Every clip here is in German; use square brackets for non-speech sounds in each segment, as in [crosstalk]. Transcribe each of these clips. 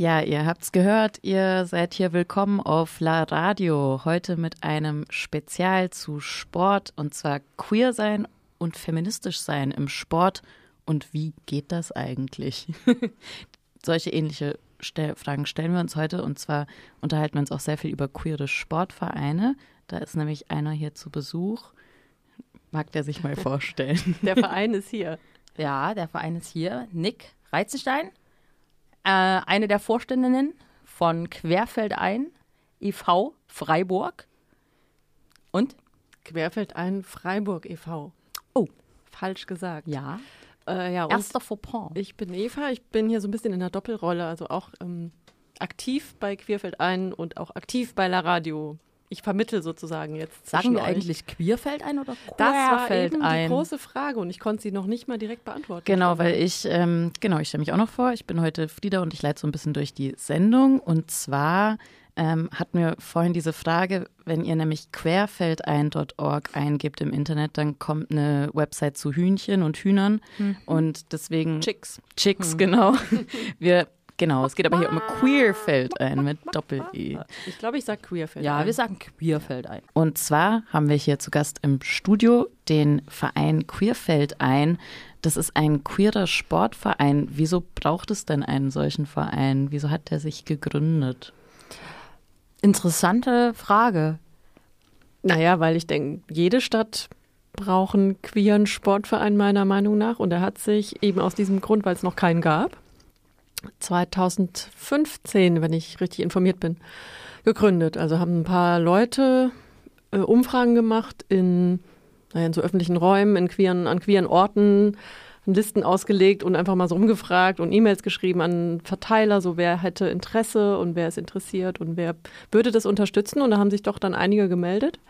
Ja, ihr habt's gehört, ihr seid hier willkommen auf La Radio. Heute mit einem Spezial zu Sport und zwar queer sein und feministisch sein im Sport. Und wie geht das eigentlich? [laughs] Solche ähnliche Stel Fragen stellen wir uns heute und zwar unterhalten wir uns auch sehr viel über queere Sportvereine. Da ist nämlich einer hier zu Besuch. Mag der sich mal vorstellen? Der Verein [laughs] ist hier. Ja, der Verein ist hier. Nick Reizenstein äh, eine der Vorständinnen von Querfeldein e.V. Freiburg. Und? Querfeldein Freiburg e.V. Oh. Falsch gesagt. Ja. Äh, ja Erster Fauxpas. Ich bin Eva, ich bin hier so ein bisschen in der Doppelrolle, also auch ähm, aktiv bei Querfeldein und auch aktiv bei La Radio ich vermittle sozusagen jetzt. Sagen wir euch. eigentlich Queerfeld ein oder Querfeld Das war eben ein? die große Frage und ich konnte sie noch nicht mal direkt beantworten. Genau, weil ich, ähm, genau, ich stelle mich auch noch vor. Ich bin heute Frieda und ich leite so ein bisschen durch die Sendung. Und zwar ähm, hatten wir vorhin diese Frage, wenn ihr nämlich querfeldein.org eingibt im Internet, dann kommt eine Website zu Hühnchen und Hühnern. Mhm. Und deswegen. Chicks. Chicks, mhm. genau. [laughs] Wir Genau, es geht aber hier um Queerfeldein mit Doppel-E. Ich glaube, ich sage Queerfeldein. Ja, wir sagen Queerfeldein. Und zwar haben wir hier zu Gast im Studio den Verein Queerfeldein. Das ist ein queerer Sportverein. Wieso braucht es denn einen solchen Verein? Wieso hat der sich gegründet? Interessante Frage. Naja, weil ich denke, jede Stadt braucht einen queeren Sportverein meiner Meinung nach. Und er hat sich eben aus diesem Grund, weil es noch keinen gab, 2015, wenn ich richtig informiert bin, gegründet. Also haben ein paar Leute äh, Umfragen gemacht in, naja, in so öffentlichen Räumen, in queeren, an queeren Orten, Listen ausgelegt und einfach mal so rumgefragt und E-Mails geschrieben an Verteiler, so wer hätte Interesse und wer ist interessiert und wer würde das unterstützen. Und da haben sich doch dann einige gemeldet.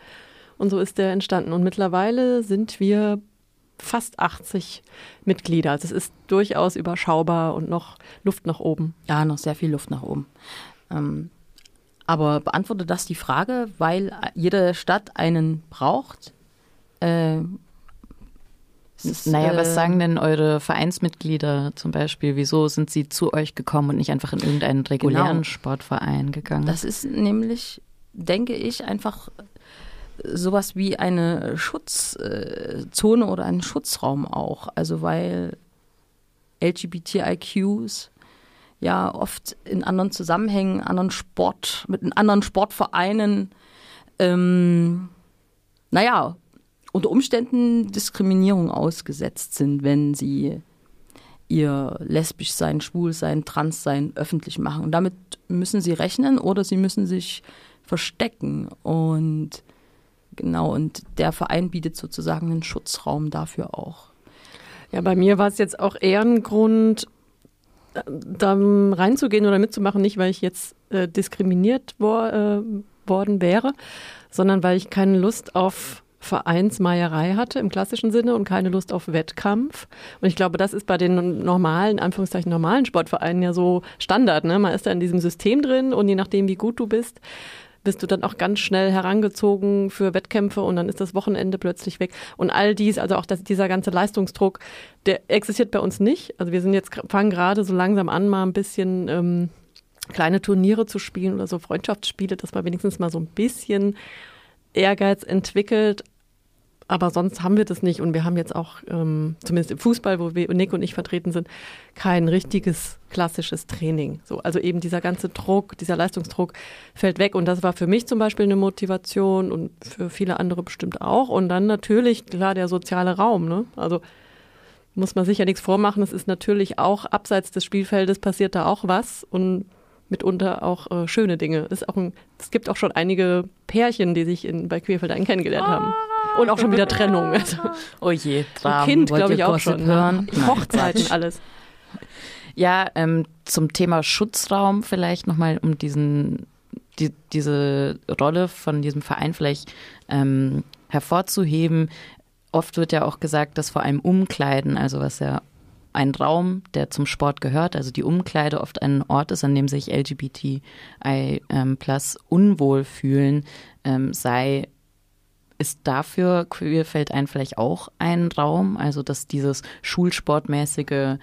Und so ist der entstanden. Und mittlerweile sind wir fast 80 Mitglieder. Also es ist durchaus überschaubar und noch Luft nach oben. Ja, noch sehr viel Luft nach oben. Ähm, aber beantwortet das die Frage, weil jede Stadt einen braucht? Äh, ist, naja, was äh, sagen denn eure Vereinsmitglieder zum Beispiel? Wieso sind sie zu euch gekommen und nicht einfach in irgendeinen regulären genau. Sportverein gegangen? Das ist nämlich, denke ich, einfach sowas wie eine Schutzzone oder einen Schutzraum auch. Also weil LGBTIQs ja oft in anderen Zusammenhängen, anderen Sport, mit anderen Sportvereinen, ähm, naja, unter Umständen Diskriminierung ausgesetzt sind, wenn sie ihr lesbisch sein, schwul sein, trans sein öffentlich machen. Und damit müssen sie rechnen oder sie müssen sich verstecken. Und Genau, und der Verein bietet sozusagen einen Schutzraum dafür auch. Ja, bei mir war es jetzt auch eher ein Grund, da reinzugehen oder mitzumachen, nicht weil ich jetzt äh, diskriminiert wo, äh, worden wäre, sondern weil ich keine Lust auf Vereinsmeierei hatte im klassischen Sinne und keine Lust auf Wettkampf. Und ich glaube, das ist bei den normalen, Anführungszeichen normalen Sportvereinen ja so Standard. Ne? Man ist da in diesem System drin und je nachdem, wie gut du bist, bist du dann auch ganz schnell herangezogen für Wettkämpfe und dann ist das Wochenende plötzlich weg. Und all dies, also auch das, dieser ganze Leistungsdruck, der existiert bei uns nicht. Also wir sind jetzt, fangen gerade so langsam an, mal ein bisschen ähm, kleine Turniere zu spielen oder so Freundschaftsspiele, dass man wenigstens mal so ein bisschen Ehrgeiz entwickelt. Aber sonst haben wir das nicht und wir haben jetzt auch, ähm, zumindest im Fußball, wo wir, Nick und ich vertreten sind, kein richtiges klassisches Training. So, also eben dieser ganze Druck, dieser Leistungsdruck fällt weg und das war für mich zum Beispiel eine Motivation und für viele andere bestimmt auch. Und dann natürlich, klar, der soziale Raum. Ne? Also muss man sich ja nichts vormachen. Es ist natürlich auch abseits des Spielfeldes passiert da auch was und mitunter auch äh, schöne Dinge. Es, auch ein, es gibt auch schon einige Pärchen, die sich in, bei Queerfeldein kennengelernt ah. haben. Und auch schon wieder Trennung. Also, oh je, Dramen. Kind, glaube ich, auch schon. Ne? Hören? Hochzeiten, alles. Ja, ähm, zum Thema Schutzraum vielleicht nochmal, um diesen, die, diese Rolle von diesem Verein vielleicht ähm, hervorzuheben. Oft wird ja auch gesagt, dass vor allem Umkleiden, also was ja ein Raum, der zum Sport gehört, also die Umkleide oft ein Ort ist, an dem sich LGBTI ähm, plus unwohl fühlen, ähm, sei ist dafür Queerfeldein vielleicht auch ein Raum, also dass dieses schulsportmäßige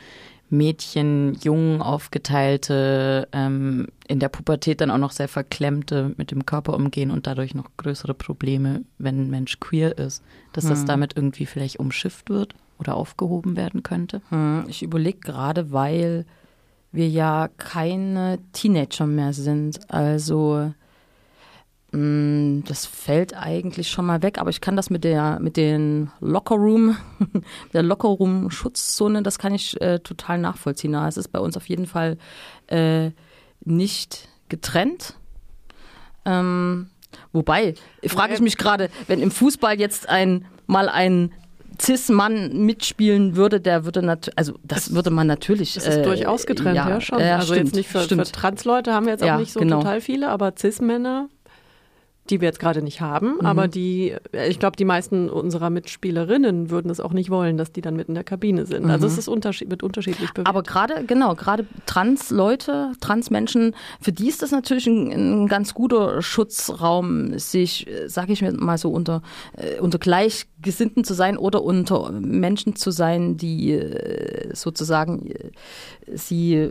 Mädchen, Jungen aufgeteilte, ähm, in der Pubertät dann auch noch sehr verklemmte mit dem Körper umgehen und dadurch noch größere Probleme, wenn ein Mensch queer ist, dass das Hm. damit irgendwie vielleicht umschifft wird oder aufgehoben werden könnte? Hm, Ich überlege gerade, weil wir ja keine Teenager mehr sind. Also mh, das fällt eigentlich schon mal weg, aber ich kann das mit der mit den Lockerroom, [laughs] der Lockerroom Schutzzone, das kann ich äh, total nachvollziehen. Na, Es ist bei uns auf jeden Fall äh, nicht getrennt. Ähm, wobei, frage ich mich gerade, wenn im Fußball jetzt ein mal ein Cis-Mann mitspielen würde, der würde natürlich, also das würde man natürlich. Das ist äh, durchaus getrennt, ja, schon. Ja, also stimmt, jetzt nicht für, für. Trans-Leute haben wir jetzt Ja, auch nicht so genau. total viele, aber Cis-Männer, die wir jetzt gerade nicht haben, Mhm. aber die, ich glaube, die meisten unserer Mitspielerinnen würden es auch nicht wollen, dass die dann mit in der Kabine sind. Also es ist unterschied, wird unterschiedlich bewertet. Mhm. Aber gerade, genau, gerade Trans-Leute, Trans-Menschen, für die ist das natürlich ein, ein ganz guter Schutzraum, sich, sage ich mir mal so, unter, äh, unter Gleichgesinnten zu sein oder unter Menschen zu sein, die äh, sozusagen äh, sie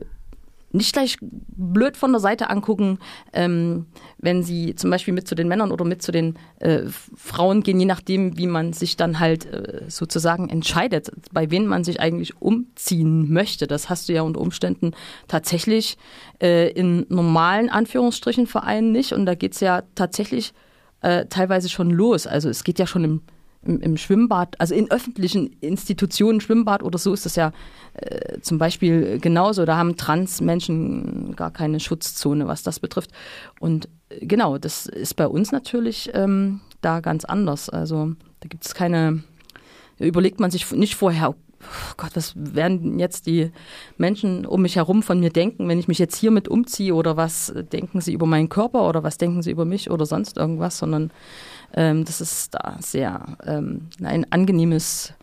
nicht gleich blöd von der Seite angucken, ähm, wenn sie zum Beispiel mit zu den Männern oder mit zu den äh, Frauen gehen, je nachdem, wie man sich dann halt äh, sozusagen entscheidet, bei wen man sich eigentlich umziehen möchte. Das hast du ja unter Umständen tatsächlich äh, in normalen Anführungsstrichen Vereinen nicht. Und da geht's ja tatsächlich äh, teilweise schon los. Also es geht ja schon im im, im Schwimmbad, also in öffentlichen Institutionen, Schwimmbad oder so ist das ja äh, zum Beispiel genauso. Da haben Trans-Menschen gar keine Schutzzone, was das betrifft. Und äh, genau, das ist bei uns natürlich ähm, da ganz anders. Also da gibt es keine, überlegt man sich nicht vorher, oh Gott, was werden jetzt die Menschen um mich herum von mir denken, wenn ich mich jetzt hier mit umziehe oder was denken sie über meinen Körper oder was denken sie über mich oder sonst irgendwas, sondern ähm, das ist da sehr ähm, ein angenehmes,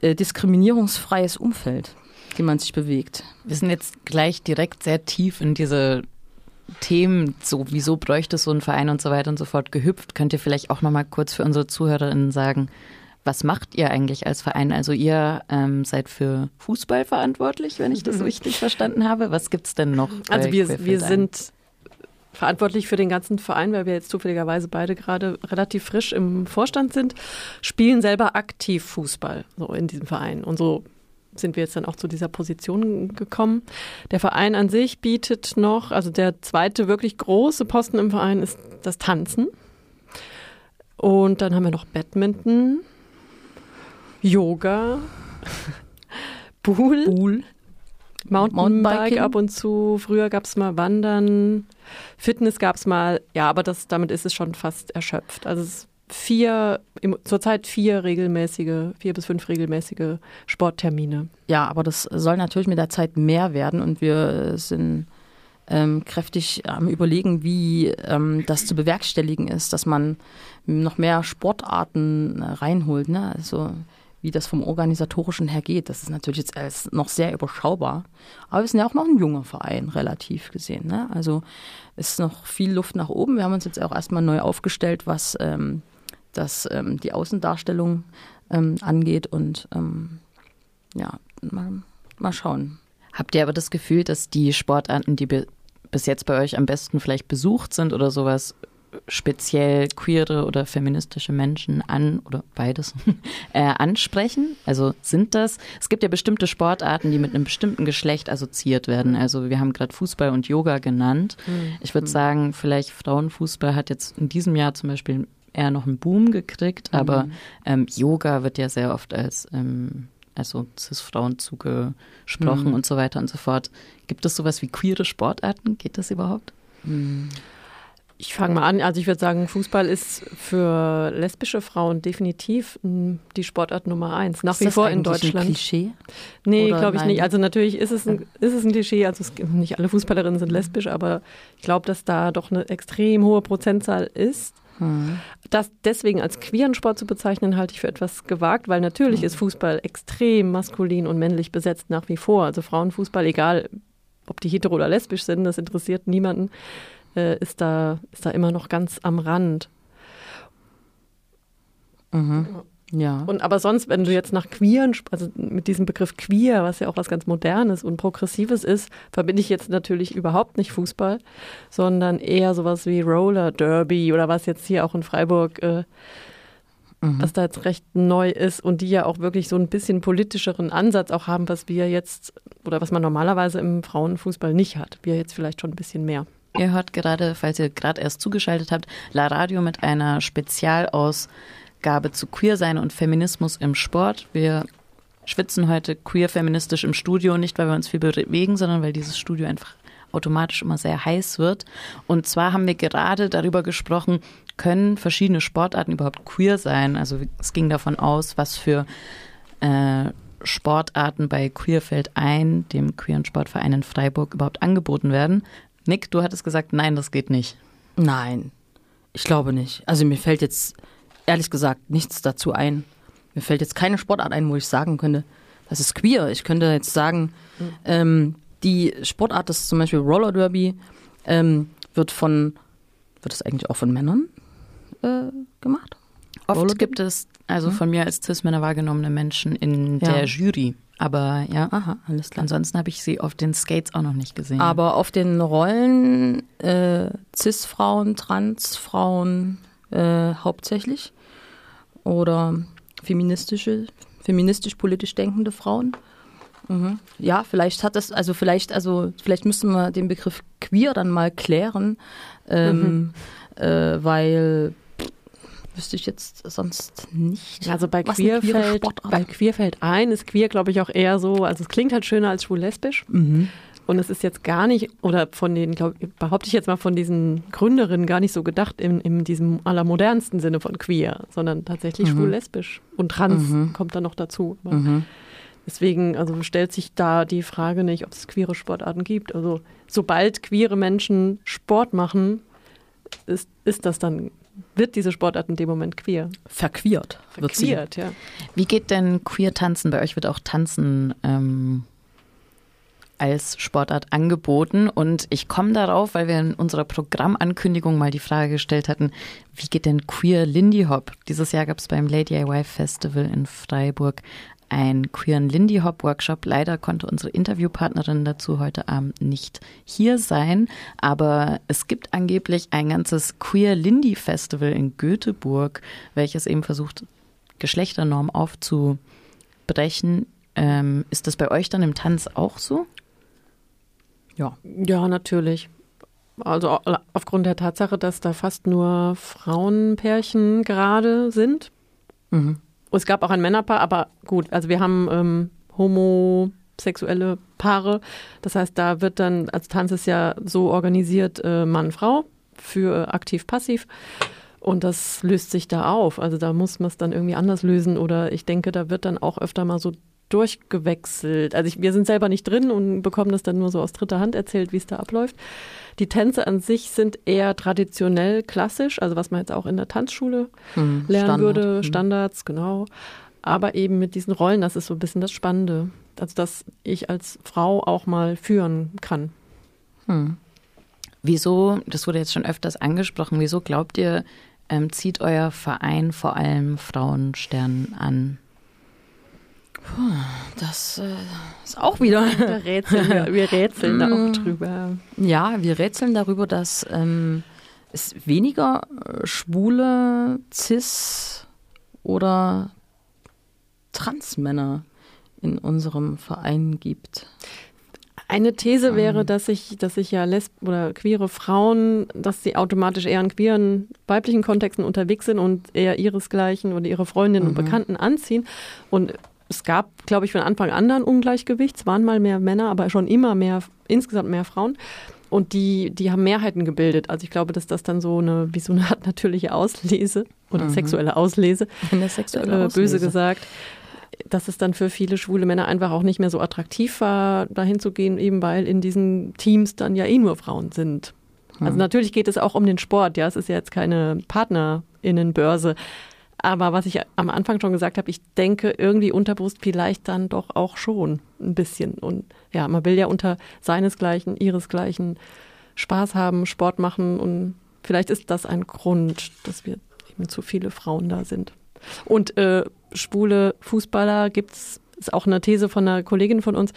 äh, diskriminierungsfreies Umfeld, in dem man sich bewegt. Wir sind jetzt gleich direkt sehr tief in diese Themen, so wieso bräuchte es so ein Verein und so weiter und so fort gehüpft. Könnt ihr vielleicht auch noch mal kurz für unsere ZuhörerInnen sagen, was macht ihr eigentlich als Verein? Also ihr ähm, seid für Fußball verantwortlich, wenn ich das [laughs] richtig verstanden habe. Was gibt's denn noch? Also bei wir, wir sind verantwortlich für den ganzen Verein, weil wir jetzt zufälligerweise beide gerade relativ frisch im Vorstand sind, spielen selber aktiv Fußball so in diesem Verein. Und so sind wir jetzt dann auch zu dieser Position gekommen. Der Verein an sich bietet noch, also der zweite wirklich große Posten im Verein ist das Tanzen. Und dann haben wir noch Badminton, Yoga, [laughs] Pool, Pool. Mountainbike ab und zu. Früher gab es mal Wandern, Fitness gab es mal. Ja, aber das, damit ist es schon fast erschöpft. Also es ist vier, im, zurzeit vier regelmäßige, vier bis fünf regelmäßige Sporttermine. Ja, aber das soll natürlich mit der Zeit mehr werden und wir sind ähm, kräftig am Überlegen, wie ähm, das zu bewerkstelligen ist, dass man noch mehr Sportarten äh, reinholt. Ne? Also wie das vom organisatorischen her geht, das ist natürlich jetzt alles noch sehr überschaubar. Aber wir sind ja auch noch ein junger Verein, relativ gesehen. Ne? Also ist noch viel Luft nach oben. Wir haben uns jetzt auch erstmal neu aufgestellt, was ähm, das, ähm, die Außendarstellung ähm, angeht und ähm, ja, mal, mal schauen. Habt ihr aber das Gefühl, dass die Sportarten, die bi- bis jetzt bei euch am besten vielleicht besucht sind oder sowas, speziell queere oder feministische Menschen an oder beides [laughs] äh, ansprechen? Also sind das? Es gibt ja bestimmte Sportarten, die mit einem bestimmten Geschlecht assoziiert werden. Also wir haben gerade Fußball und Yoga genannt. Ich würde sagen, vielleicht Frauenfußball hat jetzt in diesem Jahr zum Beispiel eher noch einen Boom gekriegt, aber ähm, Yoga wird ja sehr oft als ähm, also Cis-Frauen zugesprochen Mhm. und so weiter und so fort. Gibt es sowas wie queere Sportarten? Geht das überhaupt? Ich fange mal an. Also ich würde sagen, Fußball ist für lesbische Frauen definitiv mh, die Sportart Nummer eins. Nach Ist wie das vor in Deutschland. Ein Klischee? Nee, glaube ich nicht. Also natürlich ist es ein, ist es ein Klischee. Also es, nicht alle Fußballerinnen sind lesbisch, aber ich glaube, dass da doch eine extrem hohe Prozentzahl ist. Hm. Das deswegen als queeren Sport zu bezeichnen, halte ich für etwas gewagt, weil natürlich ist Fußball extrem maskulin und männlich besetzt nach wie vor. Also Frauenfußball, egal ob die hetero oder lesbisch sind, das interessiert niemanden, äh, ist, da, ist da immer noch ganz am Rand. Mhm. Ja. Und aber sonst, wenn du jetzt nach queeren, also mit diesem Begriff queer, was ja auch was ganz Modernes und Progressives ist, verbinde ich jetzt natürlich überhaupt nicht Fußball, sondern eher sowas wie Roller Derby oder was jetzt hier auch in Freiburg, äh, Mhm. was da jetzt recht neu ist und die ja auch wirklich so ein bisschen politischeren Ansatz auch haben, was wir jetzt oder was man normalerweise im Frauenfußball nicht hat. Wir jetzt vielleicht schon ein bisschen mehr. Ihr hört gerade, falls ihr gerade erst zugeschaltet habt, La Radio mit einer Spezialausgabe zu Queersein und Feminismus im Sport. Wir schwitzen heute queer-feministisch im Studio, nicht weil wir uns viel bewegen, sondern weil dieses Studio einfach automatisch immer sehr heiß wird. Und zwar haben wir gerade darüber gesprochen, können verschiedene Sportarten überhaupt queer sein? Also es ging davon aus, was für äh, Sportarten bei Queerfeld ein, dem queeren Sportverein in Freiburg, überhaupt angeboten werden. Nick, du hattest gesagt, nein, das geht nicht. Nein, ich glaube nicht. Also mir fällt jetzt ehrlich gesagt nichts dazu ein. Mir fällt jetzt keine Sportart ein, wo ich sagen könnte, das ist queer. Ich könnte jetzt sagen, ähm, die Sportart, das ist zum Beispiel Roller Derby, ähm, wird von, wird das eigentlich auch von Männern äh, gemacht? Oft Roller- gibt es, also von mir als Cis-Männer wahrgenommene Menschen in Ja. der Jury. Aber ja, Aha, alles klar. ansonsten habe ich sie auf den Skates auch noch nicht gesehen. Aber auf den Rollen äh, Cis-Frauen, Trans-Frauen äh, hauptsächlich oder feministische, feministisch-politisch denkende Frauen. Mhm. Ja, vielleicht hat das, also vielleicht, also vielleicht müssen wir den Begriff queer dann mal klären, ähm, äh, weil wüsste ich jetzt sonst nicht. Also bei Queerfeld, Sportart. bei Queerfeld ein ist queer, glaube ich, auch eher so, also es klingt halt schöner als schwul-lesbisch. Mhm. Und es ist jetzt gar nicht, oder von den, glaub, behaupte ich jetzt mal von diesen Gründerinnen gar nicht so gedacht in, in diesem allermodernsten Sinne von queer, sondern tatsächlich Mhm. schwul-lesbisch. Und trans Mhm. kommt dann noch dazu. Aber Mhm. Deswegen, also stellt sich da die Frage nicht, ob es queere Sportarten gibt. Also sobald queere Menschen Sport machen, ist, ist das dann, wird diese Sportart in dem Moment queer. Verqueert wird sie. Verqueert, ja. Wie geht denn queer tanzen? Bei euch wird auch Tanzen ähm, als Sportart angeboten. Und ich komme darauf, weil wir in unserer Programmankündigung mal die Frage gestellt hatten, wie geht denn queer Lindy Hop? Dieses Jahr gab es beim Lady DIY Festival in Freiburg einen queeren Lindy Hop Workshop. Leider konnte unsere Interviewpartnerin dazu heute Abend nicht hier sein, aber es gibt angeblich ein ganzes Queer Lindy Festival in Göteborg, welches eben versucht, Geschlechternorm aufzubrechen. Ähm, ist das bei euch dann im Tanz auch so? Ja. Ja, natürlich. Also au- aufgrund der Tatsache, dass da fast nur Frauenpärchen gerade sind. Mhm. Es gab auch ein Männerpaar, aber gut, also wir haben ähm, homosexuelle Paare. Das heißt, da wird dann, als Tanz ist ja so organisiert, äh, Mann-Frau für aktiv-passiv. Und das löst sich da auf. Also da muss man es dann irgendwie anders lösen. Oder ich denke, da wird dann auch öfter mal so durchgewechselt. Also ich, wir sind selber nicht drin und bekommen das dann nur so aus dritter Hand erzählt, wie es da abläuft. Die Tänze an sich sind eher traditionell klassisch, also was man jetzt auch in der Tanzschule Mhm. lernen Standard. würde, Mhm. Standards, genau. Aber eben mit diesen Rollen, das ist so ein bisschen das Spannende. Also, dass ich als Frau auch mal führen kann. Mhm. Wieso, das wurde jetzt schon öfters angesprochen, wieso glaubt ihr, ähm, zieht euer Verein vor allem Frauensternen an? Das äh, ist auch wieder. [laughs] Da rätseln wir, wir rätseln da auch drüber. Ja, wir rätseln darüber, dass ähm, es weniger äh, schwule, cis oder Transmänner in unserem Verein gibt. Eine These Ähm. wäre, dass ich, dass ich ja lesb oder queere Frauen, dass sie automatisch eher in queeren weiblichen Kontexten unterwegs sind und eher ihresgleichen oder ihre Freundinnen und Mhm. Bekannten anziehen. Und es gab, glaube ich, von Anfang an dann Ungleichgewicht. Es waren mal mehr Männer, aber schon immer mehr, insgesamt mehr Frauen. Und die, die haben Mehrheiten gebildet. Also ich glaube, dass das dann so eine, wie so eine Art natürliche Auslese oder Mhm. sexuelle Auslese In der sexuellen äh, böse Auslese. gesagt, dass es dann für viele schwule Männer einfach auch nicht mehr so attraktiv war, dahin zu gehen, eben weil in diesen Teams dann ja eh nur Frauen sind. Also Hm. natürlich geht es auch um den Sport, ja, es ist ja jetzt keine Partnerinnenbörse. Aber was ich am Anfang schon gesagt habe, ich denke irgendwie unterbewusst vielleicht dann doch auch schon ein bisschen. Und ja, man will ja unter seinesgleichen, ihresgleichen Spaß haben, Sport machen und vielleicht ist das ein Grund, dass wir eben zu viele Frauen da sind. Und äh, schwule Fußballer gibt's ist auch eine These von einer Kollegin von uns,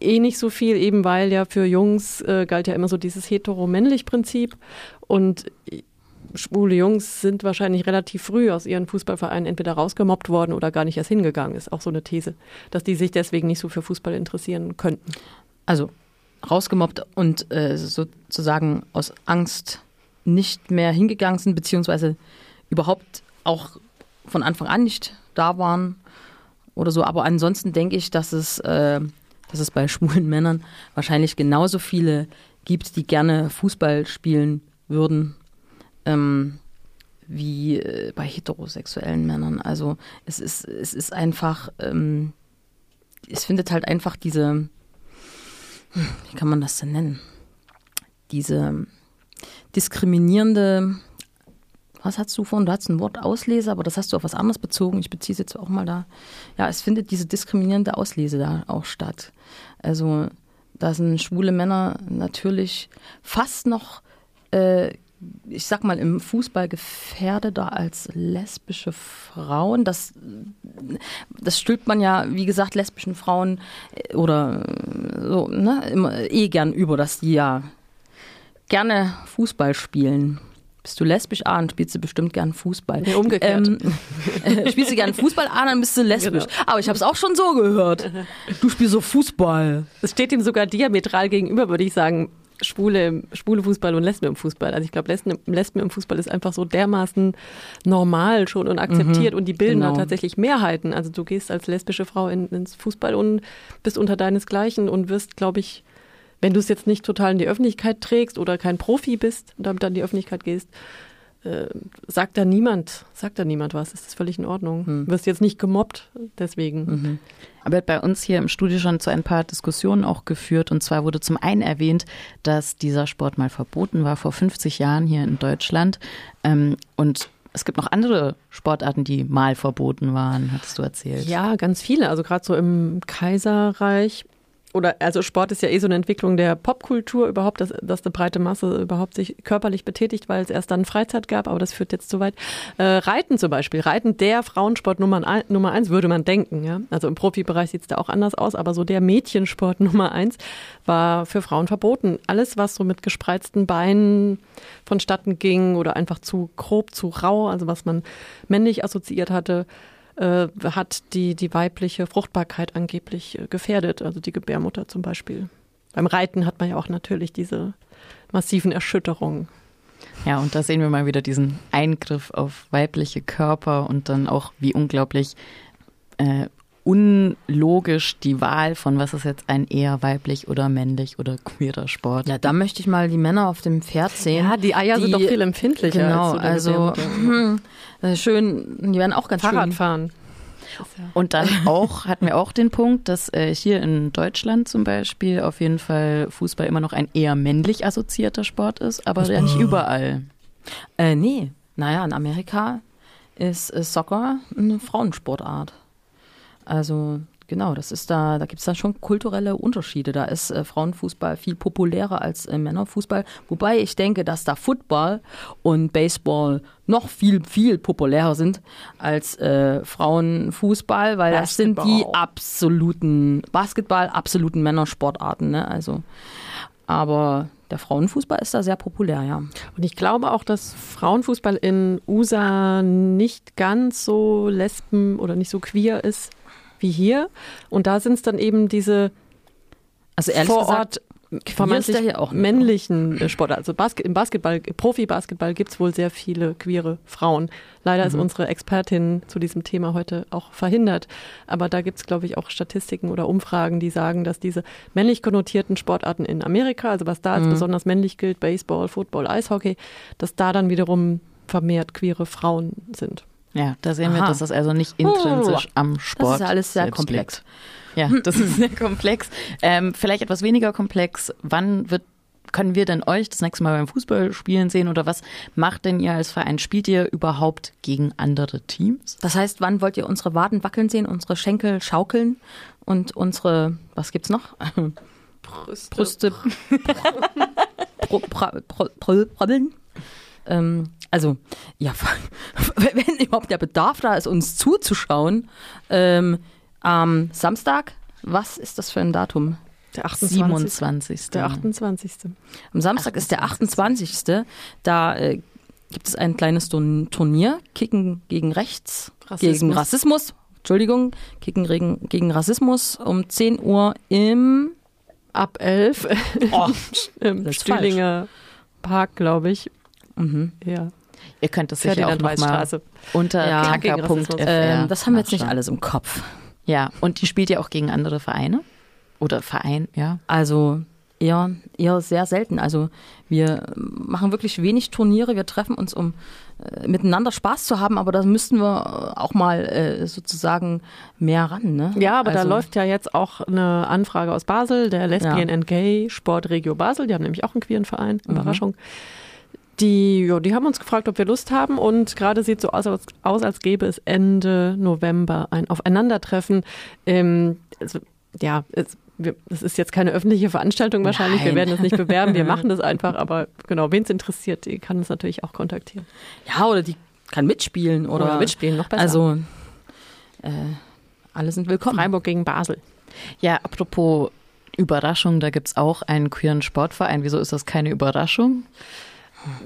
eh nicht so viel, eben weil ja für Jungs äh, galt ja immer so dieses hetero-männlich-Prinzip und schwule Jungs sind wahrscheinlich relativ früh aus ihren Fußballvereinen entweder rausgemobbt worden oder gar nicht erst hingegangen. Ist auch so eine These, dass die sich deswegen nicht so für Fußball interessieren könnten. Also rausgemobbt und äh, sozusagen aus Angst nicht mehr hingegangen sind, beziehungsweise überhaupt auch von Anfang an nicht da waren oder so. Aber ansonsten denke ich, dass es, äh, dass es bei schwulen Männern wahrscheinlich genauso viele gibt, die gerne Fußball spielen würden, ähm, wie äh, bei heterosexuellen Männern. Also es ist, es ist einfach, ähm, es findet halt einfach diese, wie kann man das denn nennen? Diese diskriminierende, was hast du vorhin? Du hast ein Wort Auslese, aber das hast du auf was anderes bezogen. Ich beziehe es jetzt auch mal da. Ja, es findet diese diskriminierende Auslese da auch statt. Also da sind schwule Männer natürlich fast noch äh, ich sag mal, im Fußball gefährdeter als lesbische Frauen. Das, das stülpt man ja, wie gesagt, lesbischen Frauen äh, oder so, ne, immer eh gern über, dass die ja gerne Fußball spielen. Bist du lesbisch? Ah, dann spielst du bestimmt gern Fußball. Nee, umgekehrt. Ähm, äh, spielst du gern Fußball? Ah, dann bist du lesbisch. Genau. Aber ich habe es auch schon so gehört. Du spielst so Fußball. Es steht ihm sogar diametral gegenüber, würde ich sagen. Schwule, schwule Fußball und Lesben im Fußball. Also ich glaube, Lesben, Lesben im Fußball ist einfach so dermaßen normal schon und akzeptiert mhm, und die bilden genau. da tatsächlich Mehrheiten. Also du gehst als lesbische Frau in, ins Fußball und bist unter deinesgleichen und wirst, glaube ich, wenn du es jetzt nicht total in die Öffentlichkeit trägst oder kein Profi bist und damit dann in die Öffentlichkeit gehst, äh, sagt da niemand, sagt da niemand was. Es ist völlig in Ordnung. Hm. Du wirst jetzt nicht gemobbt, deswegen. Mhm. Aber bei uns hier im Studio schon zu ein paar Diskussionen auch geführt. Und zwar wurde zum einen erwähnt, dass dieser Sport mal verboten war vor 50 Jahren hier in Deutschland. Ähm, und es gibt noch andere Sportarten, die mal verboten waren, hattest du erzählt. Ja, ganz viele. Also gerade so im Kaiserreich oder also Sport ist ja eh so eine Entwicklung der Popkultur überhaupt, dass, dass eine breite Masse überhaupt sich körperlich betätigt, weil es erst dann Freizeit gab, aber das führt jetzt zu weit. Äh, Reiten zum Beispiel, Reiten der Frauensport Nummer, Nummer eins, würde man denken. Ja? Also im Profibereich sieht es da auch anders aus, aber so der Mädchensport [laughs] Nummer eins war für Frauen verboten. Alles, was so mit gespreizten Beinen vonstatten ging oder einfach zu grob, zu rau, also was man männlich assoziiert hatte, äh, hat die, die weibliche Fruchtbarkeit angeblich äh, gefährdet, also die Gebärmutter zum Beispiel. Beim Reiten hat man ja auch natürlich diese massiven Erschütterungen. Ja, und da sehen wir mal wieder diesen Eingriff auf weibliche Körper und dann auch, wie unglaublich äh, unlogisch die Wahl von, was ist jetzt ein eher weiblich oder männlich oder queerer Sport. Ja, da möchte ich mal die Männer auf dem Pferd sehen. Ja, die Eier die, sind doch viel empfindlicher. Genau, als so also hm, schön, die werden auch ganz Fahrradfahren. schön. Und dann [laughs] auch hatten wir auch den Punkt, dass äh, hier in Deutschland zum Beispiel auf jeden Fall Fußball immer noch ein eher männlich assoziierter Sport ist, aber ja nicht überall. Äh, nee, naja, in Amerika ist, ist Soccer eine Frauensportart. Also genau, das ist da, da gibt es dann schon kulturelle Unterschiede. Da ist äh, Frauenfußball viel populärer als äh, Männerfußball. Wobei ich denke, dass da Football und Baseball noch viel, viel populärer sind als äh, Frauenfußball, weil Basketball. das sind die absoluten Basketball, absoluten Männersportarten. Ne? Also, aber der Frauenfußball ist da sehr populär, ja. Und ich glaube auch, dass Frauenfußball in USA nicht ganz so lesben oder nicht so queer ist wie hier. Und da sind es dann eben diese also ehrlich vor Ort vermeintlich männlichen äh, Sport. Also Basket, im Basketball, Profi-Basketball gibt es wohl sehr viele queere Frauen. Leider mhm. ist unsere Expertin zu diesem Thema heute auch verhindert. Aber da gibt es, glaube ich, auch Statistiken oder Umfragen, die sagen, dass diese männlich konnotierten Sportarten in Amerika, also was da als mhm. besonders männlich gilt, Baseball, Football, Eishockey, dass da dann wiederum vermehrt queere Frauen sind. Ja, da sehen Aha. wir, dass das also nicht intrinsisch am Sport Das ist alles sehr komplex. Liegt. Ja, das ist sehr komplex. Ähm, vielleicht etwas weniger komplex. Wann wird können wir denn euch das nächste Mal beim Fußballspielen sehen oder was macht denn ihr als Verein? Spielt ihr überhaupt gegen andere Teams? Das heißt, wann wollt ihr unsere Waden wackeln sehen, unsere Schenkel schaukeln und unsere, was gibt's noch? [laughs] Brüste. Brüste. Pro, pro, pro, pro, ähm, also ja, [laughs] wenn überhaupt der Bedarf da ist, uns zuzuschauen, ähm, am Samstag, was ist das für ein Datum? Der 28. 27. Der 28. Am Samstag ist der 28. Da äh, gibt es ein kleines Turn- Turnier, Kicken gegen Rechts, Rassismus. gegen Rassismus. Entschuldigung, Kicken gegen, gegen Rassismus um 10 Uhr im Ab 11 [laughs] oh, im Stühlinger Park, glaube ich. mhm. Ja. Ihr könnt das sicher auch Ferdinand noch mal Weißstraße. unter Ja. tanker.fr ähm, Das haben wir jetzt nicht alles im Kopf. Ja, und die spielt ja auch gegen andere Vereine. Oder Verein, ja. Also eher, eher sehr selten. Also wir machen wirklich wenig Turniere. Wir treffen uns, um äh, miteinander Spaß zu haben, aber da müssten wir auch mal äh, sozusagen mehr ran. Ne? Ja, aber da also, läuft ja jetzt auch eine Anfrage aus Basel, der Lesbian Ja. and Gay Sportregio Basel. Die haben nämlich auch einen queeren Verein. Mhm. Die, ja, die haben uns gefragt, ob wir Lust haben und gerade sieht so aus, als, aus, als gäbe es Ende November ein Aufeinandertreffen. Ähm, also, ja, es, wir, das ist jetzt keine öffentliche Veranstaltung wahrscheinlich. Wir Nein. werden das nicht bewerben, wir [laughs] machen das einfach. Aber genau, wen es interessiert, die kann uns natürlich auch kontaktieren. Ja, oder die kann mitspielen oder, mitspielen, noch besser. Also äh, alle sind willkommen. Freiburg gegen Basel. Ja, apropos Überraschung, da gibt's auch einen queeren Sportverein. Wieso ist das keine Überraschung?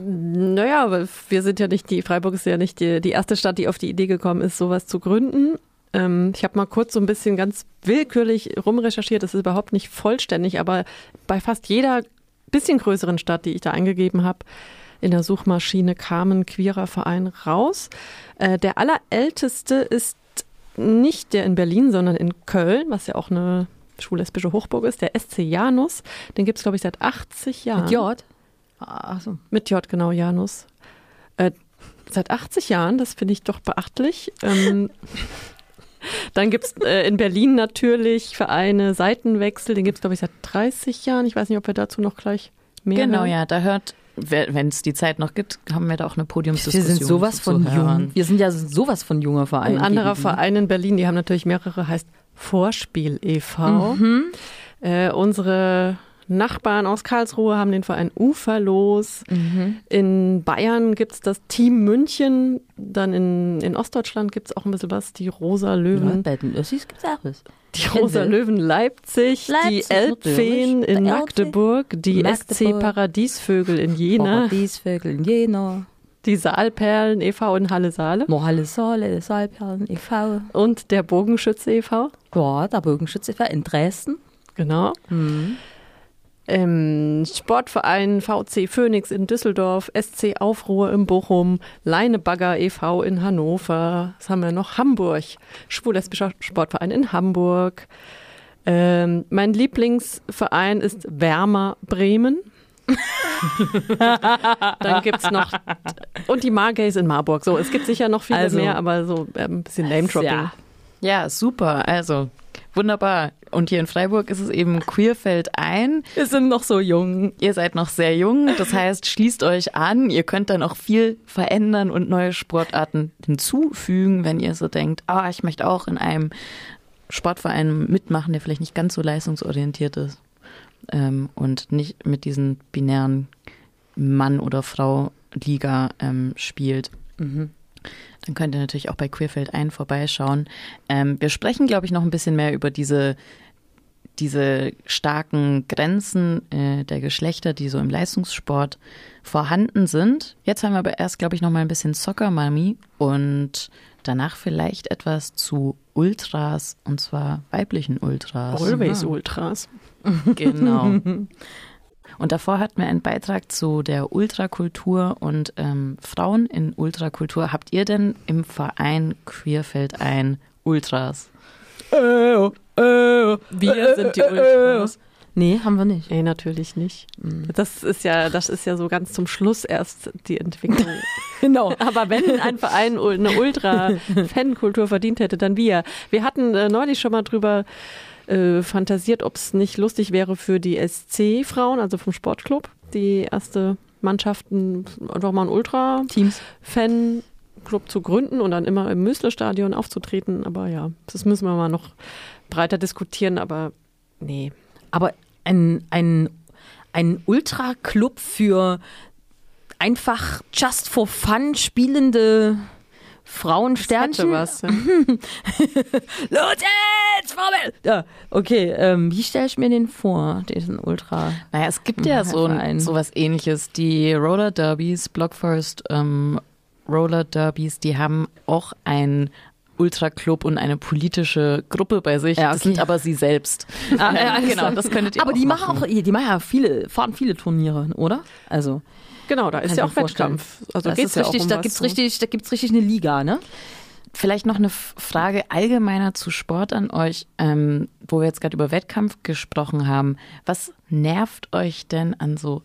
Naja, aber wir sind ja nicht die, Freiburg ist ja nicht die, die erste Stadt, die auf die Idee gekommen ist, sowas zu gründen. Ähm, ich habe mal kurz so ein bisschen ganz willkürlich rumrecherchiert, das ist überhaupt nicht vollständig, aber bei fast jeder bisschen größeren Stadt, die ich da eingegeben habe, in der Suchmaschine kam ein queerer Verein raus. Äh, der allerälteste ist nicht der in Berlin, sondern in Köln, was ja auch eine schwul-lesbische Hochburg ist, der SC Janus. Den gibt es, glaube ich, seit 80 Jahren. Mit J. Achso. Mit J, genau, Janus. Äh, seit 80 Jahren, das finde ich doch beachtlich. Ähm, [laughs] dann gibt es äh, in Berlin natürlich Vereine Seitenwechsel, den gibt es, glaube ich, seit 30 Jahren. Ich weiß nicht, ob wir dazu noch gleich mehr Genau, hören. ja, da hört, wenn es die Zeit noch gibt, haben wir da auch eine Wir Podiumsdiskussion. sind sowas von jung. Wir sind ja sowas von junger Verein. Ein anderer gegen- Verein in Berlin, die haben natürlich mehrere, heißt Vorspiel e.V. Mhm. Äh, unsere Nachbarn aus Karlsruhe haben den Verein Uferlos. Mhm. In Bayern gibt es das Team München. Dann in, in Ostdeutschland gibt es auch ein bisschen was. Die Rosa Löwen. Ja, bei den Össis gibt's auch was. Die Rosa Löwen Leipzig, Leipzig, die Elbfeen in Magdeburg, die SC Magdeburg. Paradiesvögel in Jena, Paradiesvögel in Jena. die Saalperlen e.V. in Halle Saale Mohalle Saale, Saalperlen e.V. und der Bogenschütze e.V. Ja, der Bogenschütze e.V. in Dresden. Genau. Mhm. Ähm, Sportverein VC Phoenix in Düsseldorf, SC Aufruhr in Bochum, Leinebagger e.V. in Hannover. Was haben wir noch? Hamburg. Schwul-lesbischer Sportverein in Hamburg. Ähm, mein Lieblingsverein ist Wärmer Bremen. [laughs] Dann gibt es noch. Und die Margays in Marburg. So, es gibt sicher noch viele Also- mehr, aber so ähm, ein bisschen Name-Dropping. Ja. Ja, super. Also, wunderbar. Und hier in Freiburg ist es eben Queerfeld ein. Wir sind noch so jung. Ihr seid noch sehr jung, das heißt, schließt euch an. Ihr könnt dann auch viel verändern und neue Sportarten hinzufügen, wenn ihr so denkt, ah, ich möchte auch in einem Sportverein mitmachen, der vielleicht nicht ganz so leistungsorientiert ist ähm, und nicht mit diesen binären Mann- oder Frau-Liga ähm, spielt. Dann könnt ihr natürlich auch bei Queerfeld ein vorbeischauen. Ähm, wir sprechen, glaube ich, noch ein bisschen mehr über diese, diese starken Grenzen äh, der Geschlechter, die so im Leistungssport vorhanden sind. Jetzt haben wir aber erst, glaube ich, noch mal ein bisschen Soccer Mami und danach vielleicht etwas zu Ultras und zwar weiblichen Ultras. Always Ultras. Genau. [laughs] Und davor hatten wir einen Beitrag zu der Ultrakultur und ähm, Frauen in Ultrakultur. Habt ihr denn im Verein Queerfeld ein Ultras? Wir sind die Ultras. Nee, haben wir nicht. Nee, natürlich nicht. Das ist ja, das ist ja so ganz zum Schluss erst die Entwicklung. [laughs] Genau. Aber wenn ein Verein eine Ultra-Fankultur verdient hätte, dann wir. Wir hatten äh, neulich schon mal drüber äh, fantasiert, ob es nicht lustig wäre für die SC-Frauen, also vom Sportclub, die erste Mannschaften einfach mal ein Teams. Ultra-Fan-Club zu gründen und dann immer im Müsle-Stadion aufzutreten. Aber ja, das müssen wir mal noch breiter diskutieren, aber nee. Aber ein, ein, ein Ultra-Club für einfach just for fun spielende Frauensternchen. was. Ja. [laughs] Los jetzt! Ja, okay, ähm, wie stelle ich mir den vor, diesen Ultra? Naja, es gibt ja so ein, sowas ähnliches. Die Roller Derbys, Blockforest ähm, Roller Derbys, die haben auch ein Ultra-Club und eine politische Gruppe bei sich. Ja, Das okay. sind aber sie selbst. Ah, ja, [laughs] genau, klar. das könntet ihr Aber die machen machen. auch, die machen ja viele, fahren viele Turniere, oder? Also, Genau, da ist ja auch. Wettkampf. Also das geht's ist ja richtig, auch um da gibt's ne? richtig, da gibt's richtig eine Liga, ne? Vielleicht noch eine Frage allgemeiner zu Sport an euch, ähm, wo wir jetzt gerade über Wettkampf gesprochen haben. Was nervt euch denn an so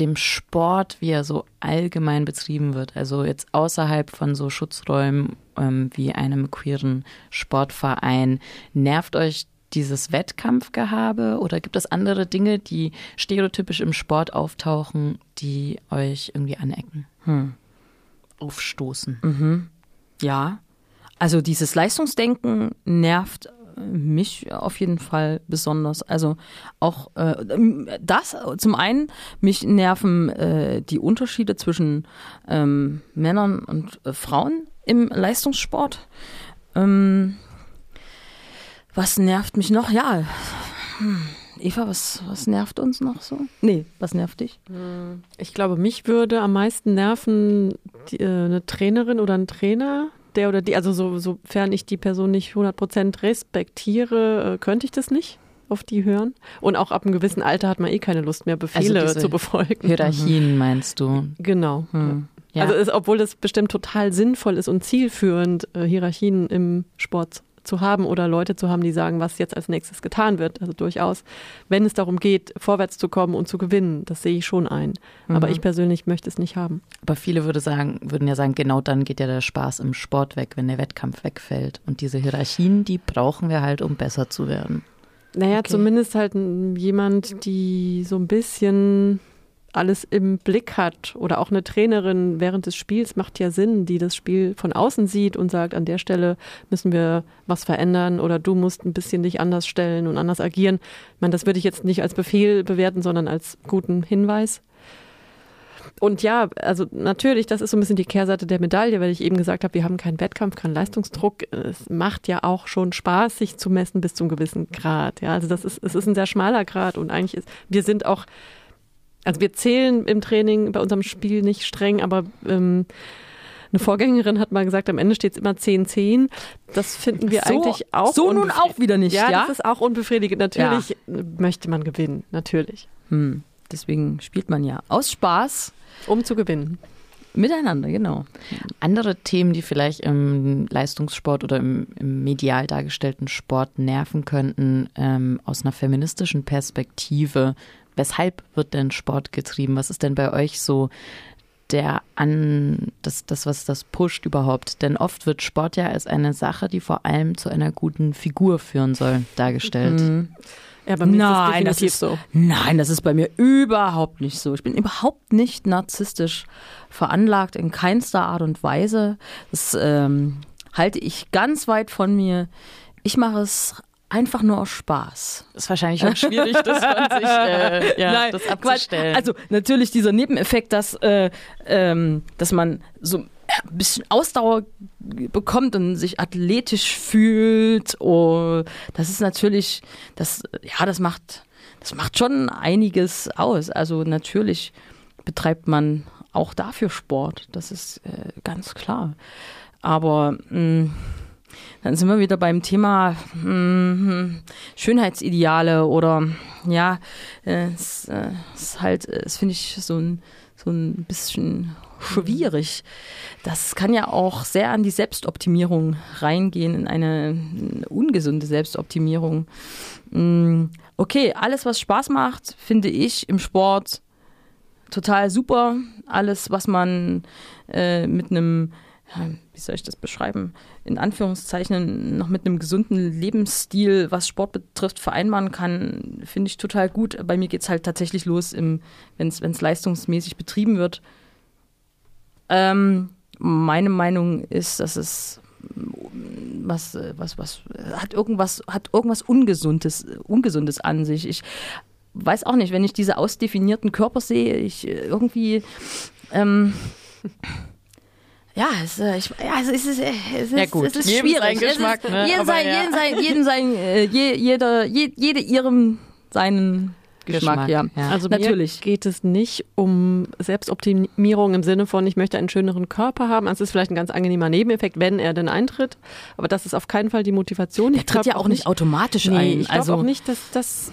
dem Sport, wie er so allgemein betrieben wird? Also jetzt außerhalb von so Schutzräumen ähm, wie einem queeren Sportverein. Nervt euch dieses Wettkampfgehabe oder gibt es andere Dinge, die stereotypisch im Sport auftauchen, die euch irgendwie anecken? Hm. Aufstoßen? Ja. Also dieses Leistungsdenken nervt äh, mich auf jeden Fall besonders. Also auch äh, das zum einen, mich nerven äh, die Unterschiede zwischen ähm, Männern und äh, Frauen im Leistungssport. Ähm, was nervt mich noch? Ja. Hm. Eva, was, was nervt uns noch so? Nee, was nervt dich? Ich glaube, mich würde am meisten nerven die, äh, eine Trainerin oder ein Trainer, der oder die, also so, sofern ich die Person nicht 100% respektiere, äh, könnte ich das nicht auf die hören. Und auch ab einem gewissen Alter hat man eh keine Lust mehr, Befehle diese zu befolgen. Hierarchien meinst du? Genau. Hm. Ja. Also es, obwohl das bestimmt total sinnvoll ist und zielführend, äh, Hierarchien im Sport zu haben oder Leute zu haben, die sagen, was jetzt als nächstes getan wird. Also durchaus, wenn es darum geht, vorwärts zu kommen und zu gewinnen, das sehe ich schon ein. Aber ich persönlich möchte es nicht haben. Aber viele würde sagen, würden ja sagen, genau dann geht ja der Spaß im Sport weg, wenn der Wettkampf wegfällt. Und diese Hierarchien, die brauchen wir halt, um besser zu werden. Naja, Okay. zumindest halt jemand, die so ein bisschen alles im Blick hat oder auch eine Trainerin während des Spiels macht ja Sinn, die das Spiel von außen sieht und sagt, an der Stelle müssen wir was verändern oder du musst ein bisschen dich anders stellen und anders agieren. Ich meine, das würde ich jetzt nicht als Befehl bewerten, sondern als guten Hinweis. Und ja, also natürlich, das ist so ein bisschen die Kehrseite der Medaille, weil ich eben gesagt habe, wir haben keinen Wettkampf, keinen Leistungsdruck. Es macht ja auch schon Spaß, sich zu messen bis zu einem gewissen Grad. Ja, also das ist, es ist ein sehr schmaler Grad und eigentlich ist, wir sind auch, also wir zählen im Training bei unserem Spiel nicht streng, aber ähm, eine Vorgängerin hat mal gesagt, am Ende steht es immer 10-10. Das finden wir So- eigentlich auch. so nun auch wieder nicht, ja? das ist auch unbefriedigend. Natürlich möchte man gewinnen, natürlich. Hm. Deswegen spielt man ja aus Spaß Um zu gewinnen. miteinander, genau. Andere Themen, die vielleicht im Leistungssport oder im, im medial dargestellten Sport nerven könnten, ähm, aus einer feministischen Perspektive. Weshalb wird denn Sport getrieben? Was ist denn bei euch so der an, das, das, was das pusht überhaupt? Denn oft wird Sport ja als eine Sache, die vor allem zu einer guten Figur führen soll, dargestellt. Ja, bei mir Nein, ist das das definitiv ist so. Nein, das ist bei mir überhaupt nicht so. Ich bin überhaupt nicht narzisstisch veranlagt, in keinster Art und Weise. Das ähm, halte ich ganz weit von mir. Ich mache es einfach nur aus Spaß. Ist wahrscheinlich schon schwierig, das von sich äh, [laughs] ja, Nein, das Quatsch. abzustellen. Also natürlich dieser Nebeneffekt, dass, äh, ähm, dass man so ein bisschen Ausdauer bekommt und sich athletisch fühlt. Oh, das ist natürlich, das, ja, das macht, das macht schon einiges aus. Also natürlich betreibt man auch dafür Sport. Das ist äh, ganz klar. Aber mh, dann sind wir wieder beim Thema mh, Schönheitsideale oder ja, äh, es äh, ist halt, äh, das finde ich so ein, so ein bisschen schwierig. Das kann ja auch sehr an die Selbstoptimierung reingehen, in eine ungesunde Selbstoptimierung. Mm, Okay, alles, was Spaß macht, finde ich im Sport total super. Alles, was man äh, mit einem, wie soll ich das beschreiben, in Anführungszeichen noch mit einem gesunden Lebensstil, was Sport betrifft, vereinbaren kann, finde ich total gut. Bei mir geht es halt tatsächlich los, wenn es leistungsmäßig betrieben wird. Ähm, meine Meinung ist, dass es was, äh, was, was hat irgendwas, hat irgendwas Ungesundes, Ungesundes an sich. Ich weiß auch nicht, wenn ich diese ausdefinierten Körper sehe, ich äh, irgendwie ähm, ja, es, äh, ich, ja, es ist, es ist, Ja, gut. es ist Jedem schwierig. sein Geschmack, es ist, ne? jeden sein, ja. jeden sein, jeden sein, äh, je, jeder, je, jede ihrem seinen Geschmack, ja. Also Natürlich. mir geht es nicht um Selbstoptimierung im Sinne von, ich möchte einen schöneren Körper haben. Also es ist vielleicht ein ganz angenehmer Nebeneffekt, wenn er denn eintritt. Aber das ist auf keinen Fall die Motivation. Der Ich tritt ja auch nicht automatisch Nee, ein. ich glaube also auch nicht, dass das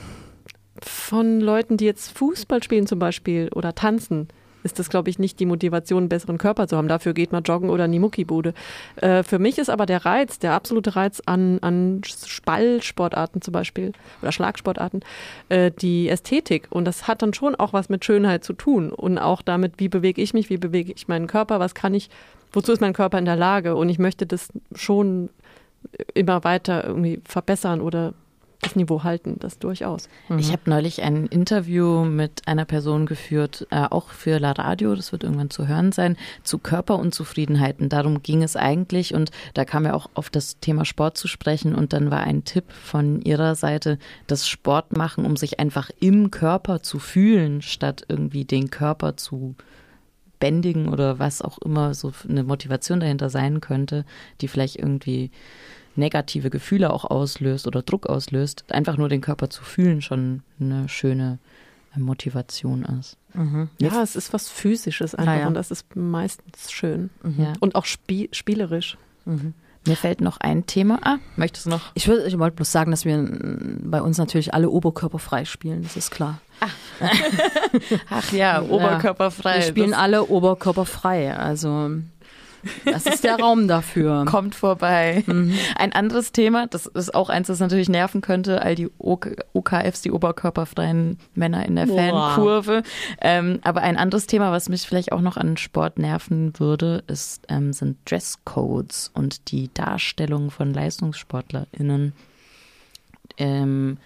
von Leuten, die jetzt Fußball spielen zum Beispiel oder tanzen, ist das, glaube ich, nicht die Motivation, einen besseren Körper zu haben. Dafür geht man joggen oder in die Muckibude. Äh, für mich ist aber der Reiz, der absolute Reiz an, an Ballsportarten zum Beispiel oder Schlagsportarten, äh, die Ästhetik. Und das hat dann schon auch was mit Schönheit zu tun und auch damit, wie bewege ich mich, wie bewege ich meinen Körper, was kann ich, wozu ist mein Körper in der Lage? Und ich möchte das schon immer weiter irgendwie verbessern oder das Niveau halten, das durchaus. Ich habe neulich ein Interview mit einer Person geführt, äh, auch für La Radio, das wird irgendwann zu hören sein, zu Körperunzufriedenheiten. Darum ging es eigentlich und da kam ja auch auf das Thema Sport zu sprechen und dann war ein Tipp von ihrer Seite, das Sport machen, um sich einfach im Körper zu fühlen, statt irgendwie den Körper zu bändigen oder was auch immer so eine Motivation dahinter sein könnte, die vielleicht irgendwie negative Gefühle auch auslöst oder Druck auslöst, einfach nur den Körper zu fühlen schon eine schöne äh, Motivation ist. Ja, es ist was Physisches einfach Naja. und das ist meistens schön. Ja. Und auch spie spielerisch. Mir fällt noch ein Thema. Ah, möchtest du noch? ich, würde, ich wollte bloß sagen, dass wir bei uns natürlich alle oberkörperfrei spielen, das ist klar. Ach [laughs] ja, oberkörperfrei. Wir spielen Das alle oberkörperfrei, also das ist der Raum dafür. [laughs] kommt vorbei. Ein anderes Thema, das ist auch eins, das natürlich nerven könnte, all die OK OKFs, die oberkörperfreien Männer in der Boah. Fankurve. Ähm, aber ein anderes Thema, was mich vielleicht auch noch an Sport nerven würde, ist, ähm, sind Dresscodes und die Darstellung von LeistungssportlerInnen. Ähm,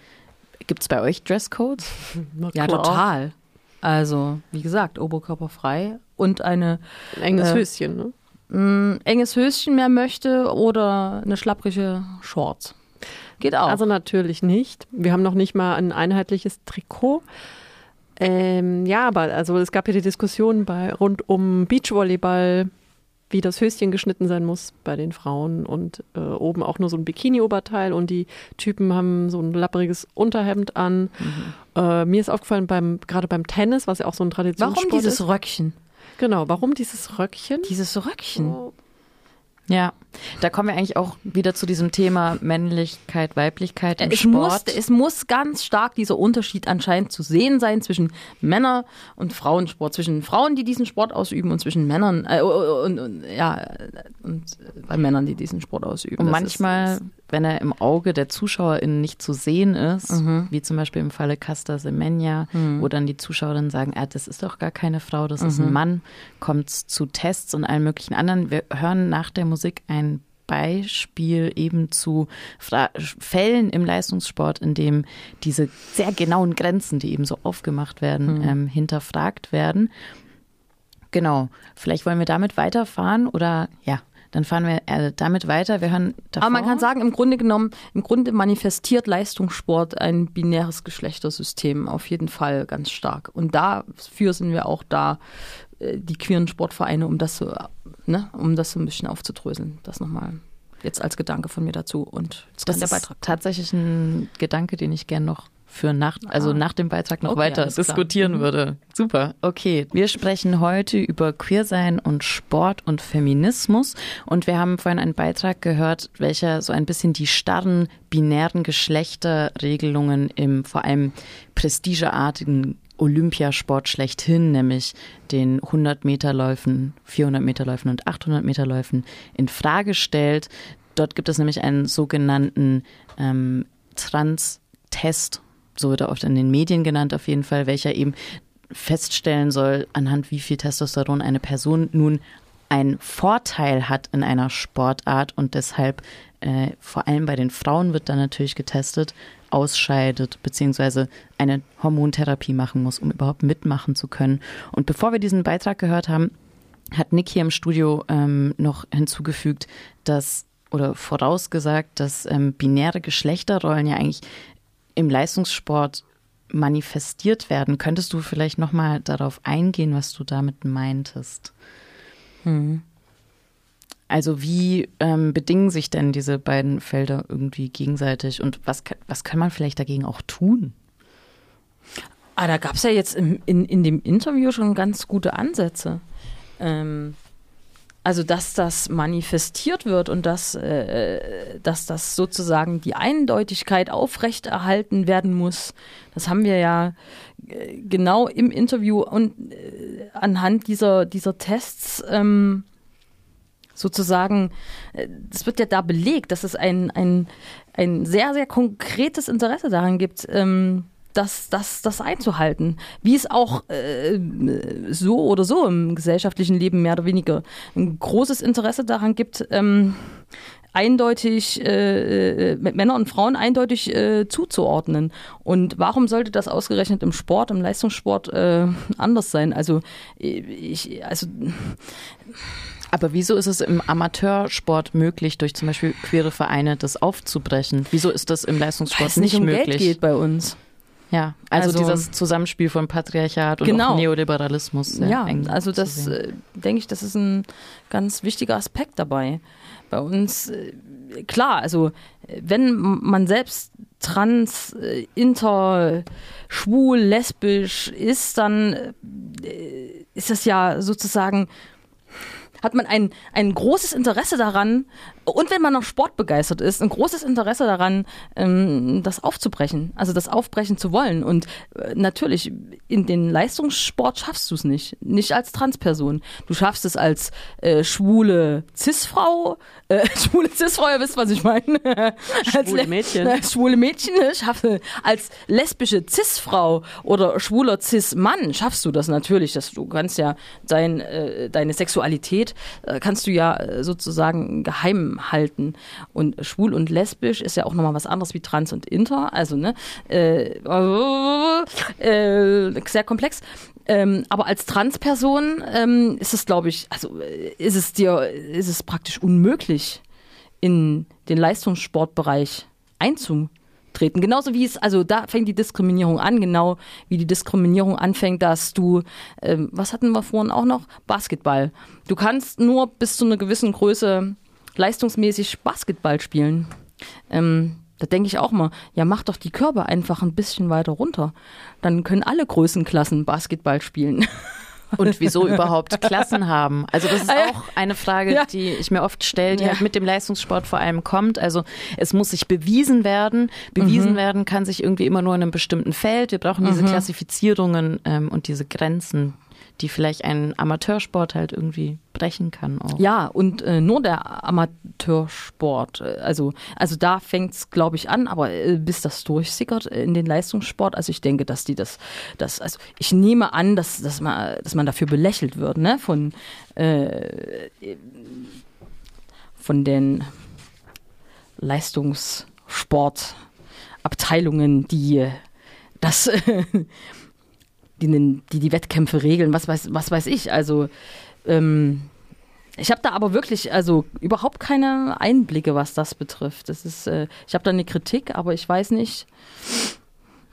Gibt es bei euch Dresscodes? [laughs] Ja, total. Also, wie gesagt, oberkörperfrei und eine Ein enges Äh, Höschen, ne? Mm, enges Höschen mehr möchte oder eine schlapprige Shorts. Geht auch. Also natürlich nicht. Wir haben noch nicht mal ein einheitliches Trikot. Ähm, ja, aber also es gab ja die Diskussion bei rund um Beachvolleyball, wie das Höschen geschnitten sein muss bei den Frauen und äh, oben auch nur so ein Bikini-Oberteil und die Typen haben so ein lappriges Unterhemd an. Äh, mir ist aufgefallen beim gerade beim Tennis, was ja auch so ein Traditionssport Warum dieses ist. Röckchen? Genau, warum dieses Röckchen? Dieses Röckchen. Oh, Ja, da kommen wir eigentlich auch wieder zu diesem Thema Männlichkeit, Weiblichkeit im Es Sport. muss, es muss ganz stark dieser Unterschied anscheinend zu sehen sein zwischen Männer- und Frauensport, zwischen Frauen, die diesen Sport ausüben und zwischen Männern äh, und, und ja und bei Männern, die diesen Sport ausüben. Und Das manchmal, ist, wenn er im Auge der ZuschauerInnen nicht zu sehen ist, Mhm. wie zum Beispiel im Falle Casta Semenya, wo dann die Zuschauerinnen sagen, ah, das ist doch gar keine Frau, das ist ein Mann, kommt zu Tests und allen möglichen anderen. Wir hören nach der Musik ein Beispiel eben zu Fra Fällen im Leistungssport, in dem diese sehr genauen Grenzen, die eben so aufgemacht werden, ähm, hinterfragt werden. Genau. Vielleicht wollen wir damit weiterfahren oder ja, dann fahren wir äh, damit weiter. Wir hören davor. aber man kann sagen, im Grunde genommen, im Grunde manifestiert Leistungssport ein binäres Geschlechtersystem auf jeden Fall ganz stark. Und dafür sind wir auch da, äh, die queeren Sportvereine, um das so, ne, um das so ein bisschen aufzudröseln. Das nochmal jetzt als Gedanke von mir dazu. Und jetzt das kann der ist Beitrag. tatsächlich ein Gedanke, den ich gern noch für nach, also nach dem Beitrag noch Okay, weiter alles klar. diskutieren Mhm. würde. Super. Okay, wir sprechen heute über Queersein und Sport und Feminismus und wir haben vorhin einen Beitrag gehört, welcher so ein bisschen die starren binären Geschlechterregelungen im vor allem prestigeartigen Olympiasport schlechthin, nämlich den 100 Meter Läufen, 400 Meter Läufen und 800 Meter Läufen in Frage stellt. Dort gibt es nämlich einen sogenannten ähm, Trans-Test, so wird er oft in den Medien genannt auf jeden Fall, welcher eben feststellen soll, anhand wie viel Testosteron eine Person nun einen Vorteil hat in einer Sportart und deshalb äh, vor allem bei den Frauen wird dann natürlich getestet, ausscheidet beziehungsweise eine Hormontherapie machen muss, um überhaupt mitmachen zu können. Und bevor wir diesen Beitrag gehört haben, hat Nick hier im Studio ähm, noch hinzugefügt, dass oder vorausgesagt, dass ähm, binäre Geschlechterrollen ja eigentlich im Leistungssport manifestiert werden. Könntest du vielleicht nochmal darauf eingehen, was du damit meintest? Mhm. Also wie ähm, bedingen sich denn diese beiden Felder irgendwie gegenseitig und was, was kann man vielleicht dagegen auch tun? Ah, da gab es ja jetzt im, in, in dem Interview schon ganz gute Ansätze. Ähm, also, dass das manifestiert wird und dass, äh, dass das sozusagen die Eindeutigkeit aufrechterhalten werden muss, das haben wir ja äh, genau im Interview und äh, anhand dieser, dieser Tests ähm, sozusagen, äh, das wird ja da belegt, dass es ein, ein, ein sehr, sehr konkretes Interesse daran gibt, ähm, das, das, das einzuhalten. Wie es auch äh, so oder so im gesellschaftlichen Leben mehr oder weniger ein großes Interesse daran gibt, ähm, eindeutig äh, äh Männer und Frauen eindeutig äh, zuzuordnen. Und warum sollte das ausgerechnet im Sport, im Leistungssport äh, anders sein? Also ich, also aber wieso ist es im Amateursport möglich, durch zum Beispiel queere Vereine das aufzubrechen? Wieso ist das im Leistungssport nicht, nicht um möglich? Geld geht bei uns. Ja, also, also, dieses Zusammenspiel von Patriarchat und genau. Neoliberalismus. Ja, also das äh, denke ich, das ist ein ganz wichtiger Aspekt dabei. Bei uns, äh, klar, also wenn man selbst trans, äh, inter, schwul, lesbisch ist, dann äh, ist das ja sozusagen hat man ein, ein großes Interesse daran, und wenn man noch sportbegeistert ist, ein großes Interesse daran, ähm, das aufzubrechen, also das aufbrechen zu wollen. Und äh, natürlich, in den Leistungssport schaffst du es nicht. Nicht als Transperson. Du schaffst es als äh, schwule Cis-Frau, äh, [laughs] schwule Cis-Frau, ihr wisst, was ich meine. [laughs] als schwule Mädchen. Als [laughs] schwule Mädchen ne, schaffe, als lesbische Cis-Frau oder schwuler Cis-Mann schaffst du das natürlich. Dass du kannst ja dein, äh, deine Sexualität kannst du ja äh, sozusagen geheim halten. Und schwul und lesbisch ist ja auch nochmal was anderes wie trans und inter. Also, ne, äh, äh, sehr komplex. Ähm, aber als Transperson ähm, ist es, glaube ich, also äh, ist es dir, ist es praktisch unmöglich, in den Leistungssportbereich einzutreten. Genauso wie es, also da fängt die Diskriminierung an, genau wie die Diskriminierung anfängt, dass du, ähm, was hatten wir vorhin auch noch? Basketball. Du kannst nur bis zu einer gewissen Größe leistungsmäßig Basketball spielen. Ähm, da denke ich auch mal, ja, mach doch die Körper einfach ein bisschen weiter runter. Dann können alle Größenklassen Basketball spielen. [laughs] Und wieso überhaupt Klassen haben? Also das ist ah, auch eine Frage, ja. die ich mir oft stelle, die ja. halt mit dem Leistungssport vor allem kommt. Also es muss sich bewiesen werden. Bewiesen mhm. werden kann sich irgendwie immer nur in einem bestimmten Feld. Wir brauchen diese mhm. Klassifizierungen ähm, und diese Grenzen, die vielleicht ein Amateursport halt irgendwie brechen kann auch. Ja, und äh, nur der Amateursport, äh, also, also da fängt es, glaube ich, an, aber äh, bis das durchsickert in den Leistungssport, also ich denke, dass die das, das also ich nehme an, dass, dass, man, dass man dafür belächelt wird, ne, von, äh, von den Leistungssportabteilungen, die das [laughs] die, die die Wettkämpfe regeln, was weiß, was weiß ich. Also ähm, ich habe da aber wirklich also überhaupt keine Einblicke, was das betrifft. Das ist, äh, ich habe da eine Kritik, aber ich weiß nicht,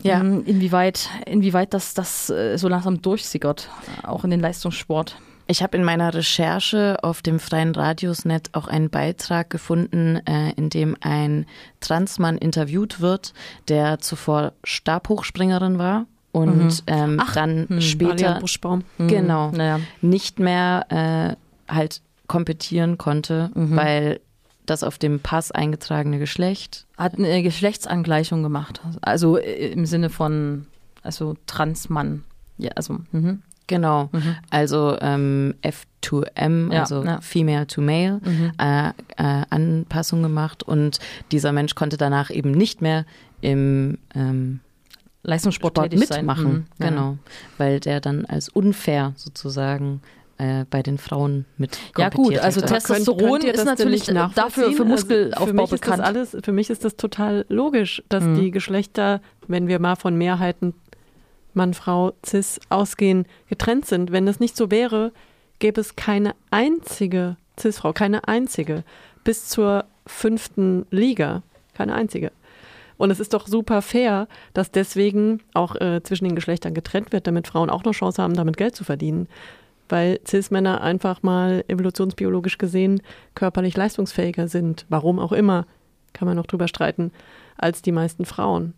ja. ähm, inwieweit, inwieweit das, das äh, so langsam durchsickert, auch in den Leistungssport. Ich habe in meiner Recherche auf dem freien Radiosnet auch einen Beitrag gefunden, äh, in dem ein Transmann interviewt wird, der zuvor Stabhochspringerin war und mhm. ähm, Ach, dann mh, später mhm. genau naja. nicht mehr äh, halt kompetieren konnte, mhm. weil das auf dem Pass eingetragene Geschlecht hat eine Geschlechtsangleichung gemacht, also äh, im Sinne von also Transmann, ja also mhm. genau, mhm. also ähm, F2M, also ja. Female to Male mhm. äh, äh, Anpassung gemacht und dieser Mensch konnte danach eben nicht mehr im ähm, Leistungssport Sport mitmachen. Mhm, genau, ja. weil der dann als unfair sozusagen äh, bei den Frauen mit Ja gut, also hätte. Testosteron könnt, könnt ist natürlich dafür für Muskelaufbau also für bekannt. alles, für mich ist das total logisch, dass mhm. die Geschlechter, wenn wir mal von Mehrheiten Mann, Frau, Cis ausgehen, getrennt sind. Wenn das nicht so wäre, gäbe es keine einzige Cis-Frau, keine einzige, bis zur fünften Liga, keine einzige. Und es ist doch super fair, dass deswegen auch äh, zwischen den Geschlechtern getrennt wird, damit Frauen auch noch Chance haben, damit Geld zu verdienen. Weil Cis-Männer einfach mal evolutionsbiologisch gesehen körperlich leistungsfähiger sind, warum auch immer, kann man noch drüber streiten, als die meisten Frauen.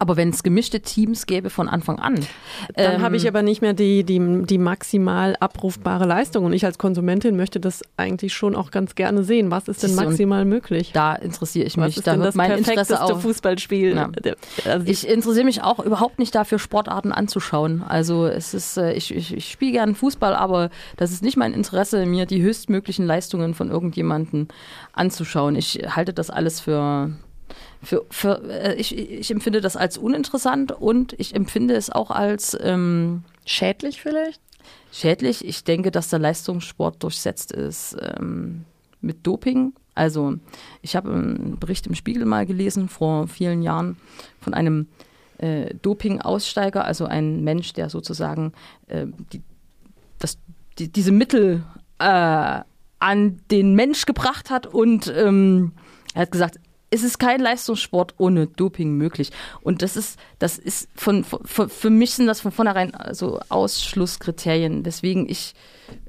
Aber wenn es gemischte Teams gäbe von Anfang an. Dann ähm, habe ich aber nicht mehr die, die, die maximal abrufbare Leistung. Und ich als Konsumentin möchte das eigentlich schon auch ganz gerne sehen. Was ist denn maximal möglich? Da interessiere ich Was mich. ist da das mein Interesse auch. Fußballspiel? Ja. Also Ich interessiere mich auch überhaupt nicht dafür, Sportarten anzuschauen. Also es ist, äh, ich, ich, ich spiele gerne Fußball, aber das ist nicht mein Interesse, mir die höchstmöglichen Leistungen von irgendjemandem anzuschauen. Ich halte das alles für, für, für äh, ich, ich empfinde das als uninteressant und ich empfinde es auch als ähm, Schädlich vielleicht? schädlich. Ich denke, dass der Leistungssport durchsetzt ist ähm, mit Doping. Also ich habe einen Bericht im Spiegel mal gelesen vor vielen Jahren von einem äh, Doping-Aussteiger, also ein Mensch, der sozusagen äh, die, das, die, diese Mittel äh, an den Mensch gebracht hat und ähm, er hat gesagt, es ist kein Leistungssport ohne Doping möglich. Und das ist, das ist von, von für mich sind das von vornherein so Ausschlusskriterien, weswegen ich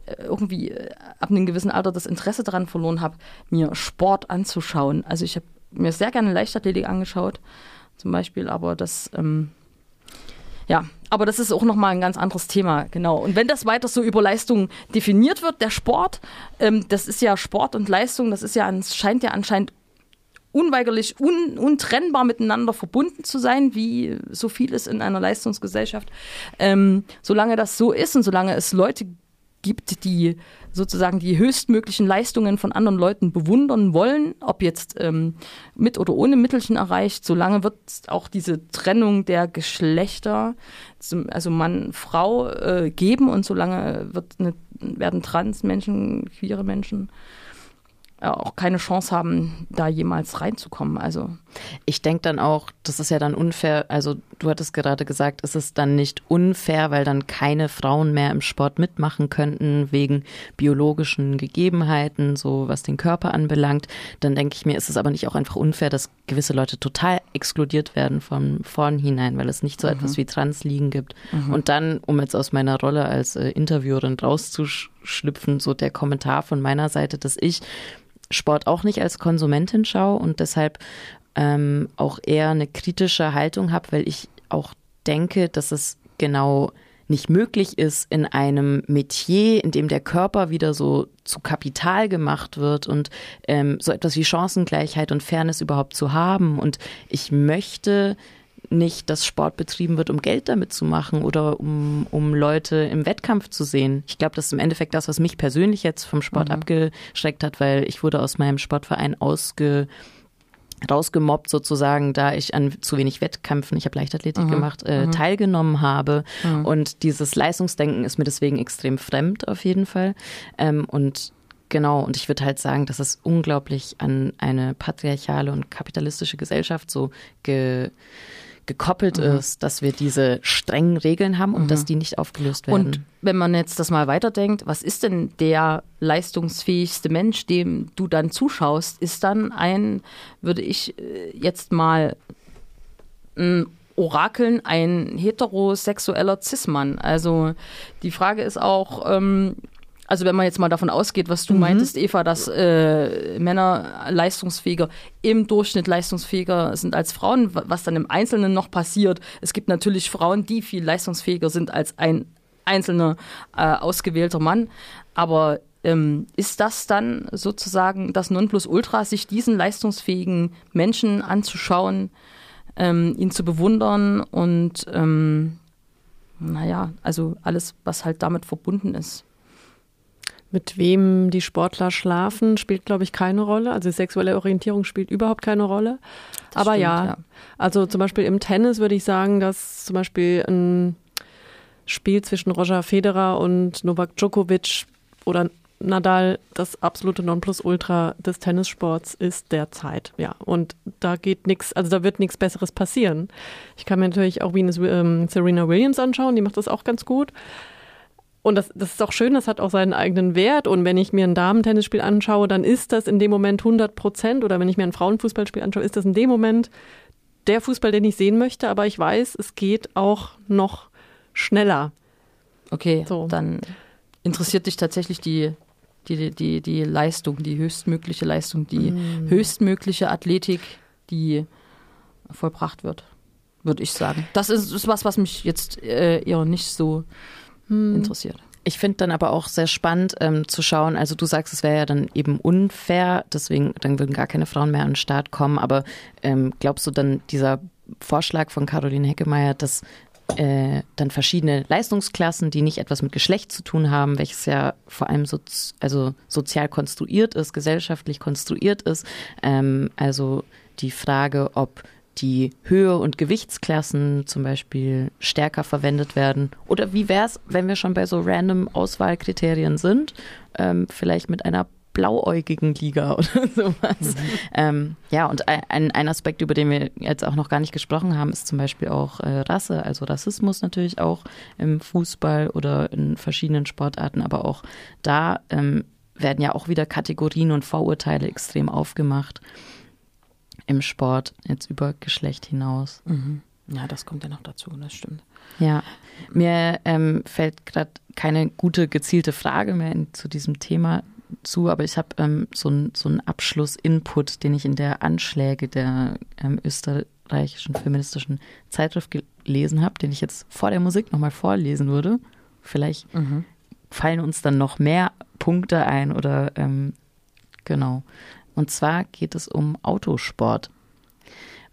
äh, irgendwie äh, ab einem gewissen Alter das Interesse daran verloren habe, mir Sport anzuschauen. Also ich habe mir sehr gerne Leichtathletik angeschaut, zum Beispiel, aber das ähm, ja, aber das ist auch nochmal ein ganz anderes Thema, genau. Und wenn das weiter so über Leistung definiert wird, der Sport, ähm, das ist ja Sport und Leistung, das ist ja, scheint ja anscheinend unweigerlich, un, untrennbar miteinander verbunden zu sein, wie so vieles in einer Leistungsgesellschaft. Ähm, solange das so ist und solange es Leute gibt, die sozusagen die höchstmöglichen Leistungen von anderen Leuten bewundern wollen, ob jetzt ähm, mit oder ohne Mittelchen erreicht, solange wird auch diese Trennung der Geschlechter, also Mann, Frau, äh, geben und solange wird eine, werden Transmenschen, queere Menschen auch keine Chance haben, da jemals reinzukommen. Also Ich denke dann auch, das ist ja dann unfair. Also du hattest gerade gesagt, ist es dann nicht unfair, weil dann keine Frauen mehr im Sport mitmachen könnten wegen biologischen Gegebenheiten, so was den Körper anbelangt. Dann denke ich mir, ist es aber nicht auch einfach unfair, dass gewisse Leute total exkludiert werden von vornherein, weil es nicht so etwas wie Transliegen gibt. Und dann, um jetzt aus meiner Rolle als äh, Interviewerin rauszuschlüpfen, so der Kommentar von meiner Seite, dass ich Sport auch nicht als Konsumentin schaue und deshalb ähm, auch eher eine kritische Haltung habe, weil ich auch denke, dass es genau nicht möglich ist in einem Metier, in dem der Körper wieder so zu Kapital gemacht wird und ähm, so etwas wie Chancengleichheit und Fairness überhaupt zu haben. Und ich möchte nicht, dass Sport betrieben wird, um Geld damit zu machen oder um, um Leute im Wettkampf zu sehen. Ich glaube, das ist im Endeffekt das, was mich persönlich jetzt vom Sport abgeschreckt hat, weil ich wurde aus meinem Sportverein ausge rausgemobbt sozusagen, da ich an zu wenig Wettkämpfen, ich habe Leichtathletik gemacht, äh, teilgenommen habe. Und dieses Leistungsdenken ist mir deswegen extrem fremd auf jeden Fall. Ähm, und genau, und ich würde halt sagen, dass es unglaublich an eine patriarchale und kapitalistische Gesellschaft so ge gekoppelt ist, dass wir diese strengen Regeln haben und dass die nicht aufgelöst werden. Und wenn man jetzt das mal weiterdenkt, was ist denn der leistungsfähigste Mensch, dem du dann zuschaust, ist dann ein, würde ich äh, jetzt mal orakeln, ein heterosexueller Cis-Mann. Also die Frage ist auch, ähm, also wenn man jetzt mal davon ausgeht, was du meintest, Eva, dass äh, Männer leistungsfähiger, im Durchschnitt leistungsfähiger sind als Frauen, wa- was dann im Einzelnen noch passiert. Es gibt natürlich Frauen, die viel leistungsfähiger sind als ein einzelner äh, ausgewählter Mann. Aber ähm, ist das dann sozusagen das Nonplusultra, sich diesen leistungsfähigen Menschen anzuschauen, ähm, ihn zu bewundern und ähm, naja, also alles, was halt damit verbunden ist. Mit wem die Sportler schlafen, spielt, glaube ich, keine Rolle. Also sexuelle Orientierung spielt überhaupt keine Rolle. Das Aber stimmt, ja, ja. also zum Beispiel im Tennis würde ich sagen, dass zum Beispiel ein Spiel zwischen Roger Federer und Novak Djokovic oder Nadal das absolute Nonplusultra des Tennissports ist derzeit. Ja, und da geht nichts, also da wird nichts Besseres passieren. Ich kann mir natürlich auch Venus, ähm, Serena Williams anschauen, die macht das auch ganz gut. Und das, das ist auch schön, das hat auch seinen eigenen Wert. Und wenn ich mir ein Damen-Tennisspiel anschaue, dann ist das in dem Moment 100 Prozent. Oder wenn ich mir ein Frauenfußballspiel anschaue, ist das in dem Moment der Fußball, den ich sehen möchte, aber ich weiß, es geht auch noch schneller. Okay, So. dann interessiert dich tatsächlich die, die, die, die Leistung, die höchstmögliche Leistung, die Mm. höchstmögliche Athletik, die vollbracht wird, würde ich sagen. Das ist, ist was, was mich jetzt äh, eher nicht so Hm. interessiert. Ich finde dann aber auch sehr spannend ähm, zu schauen, also du sagst, es wäre ja dann eben unfair, deswegen dann würden gar keine Frauen mehr an den Start kommen, aber ähm, glaubst du dann dieser Vorschlag von Caroline Heckemeyer, dass äh, dann verschiedene Leistungsklassen, die nicht etwas mit Geschlecht zu tun haben, welches ja vor allem so, also sozial konstruiert ist, gesellschaftlich konstruiert ist, ähm, also die Frage, ob die Höhe- und Gewichtsklassen zum Beispiel stärker verwendet werden? Oder wie wäre es, wenn wir schon bei so random Auswahlkriterien sind, ähm, vielleicht mit einer blauäugigen Liga [laughs] oder sowas. Ähm, ja, und ein, ein Aspekt, über den wir jetzt auch noch gar nicht gesprochen haben, ist zum Beispiel auch äh, Rasse, also Rassismus natürlich auch im Fußball oder in verschiedenen Sportarten, aber auch da ähm, werden ja auch wieder Kategorien und Vorurteile extrem aufgemacht im Sport, jetzt über Geschlecht hinaus. Mhm. Ja, das kommt ja noch dazu, das stimmt. Ja, mir ähm, fällt gerade keine gute gezielte Frage mehr in, zu diesem Thema zu, aber ich habe ähm, so einen so Abschluss-Input, den ich in der Anschläge der ähm, österreichischen feministischen Zeitschrift gelesen habe, den ich jetzt vor der Musik nochmal vorlesen würde. Vielleicht Mhm. fallen uns dann noch mehr Punkte ein oder ähm, genau. Und zwar geht es um Autosport.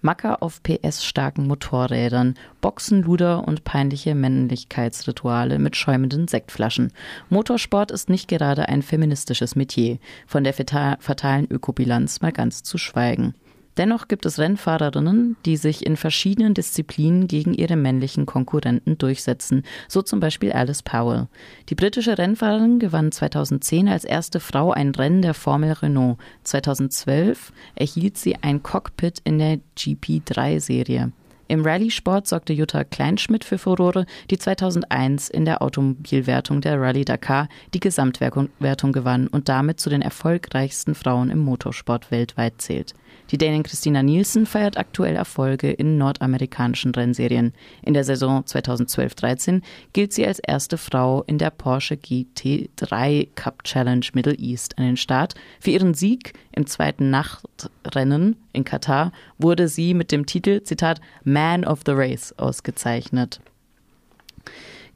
Macker auf PS-starken Motorrädern, Boxen, Luder und peinliche Männlichkeitsrituale mit schäumenden Sektflaschen. Motorsport ist nicht gerade ein feministisches Metier, von der fata- fatalen Ökobilanz mal ganz zu schweigen. Dennoch gibt es Rennfahrerinnen, die sich in verschiedenen Disziplinen gegen ihre männlichen Konkurrenten durchsetzen, so zum Beispiel Alice Powell. Die britische Rennfahrerin gewann 2010 als erste Frau ein Rennen der Formel Renault. 2012 erhielt sie ein Cockpit in der GP3-Serie. Im Rallye-Sport sorgte Jutta Kleinschmidt für Furore, die 2001 in der Automobilwertung der Rallye Dakar die Gesamtwertung Wertung gewann und damit zu den erfolgreichsten Frauen im Motorsport weltweit zählt. Die Dänin Christina Nielsen feiert aktuell Erfolge in nordamerikanischen Rennserien. In der Saison 2012-13 gilt sie als erste Frau in der Porsche GT3 Cup Challenge Middle East an den Start. Für ihren Sieg im zweiten Nachtrennen in Katar wurde sie mit dem Titel, Zitat, Man of the Race ausgezeichnet.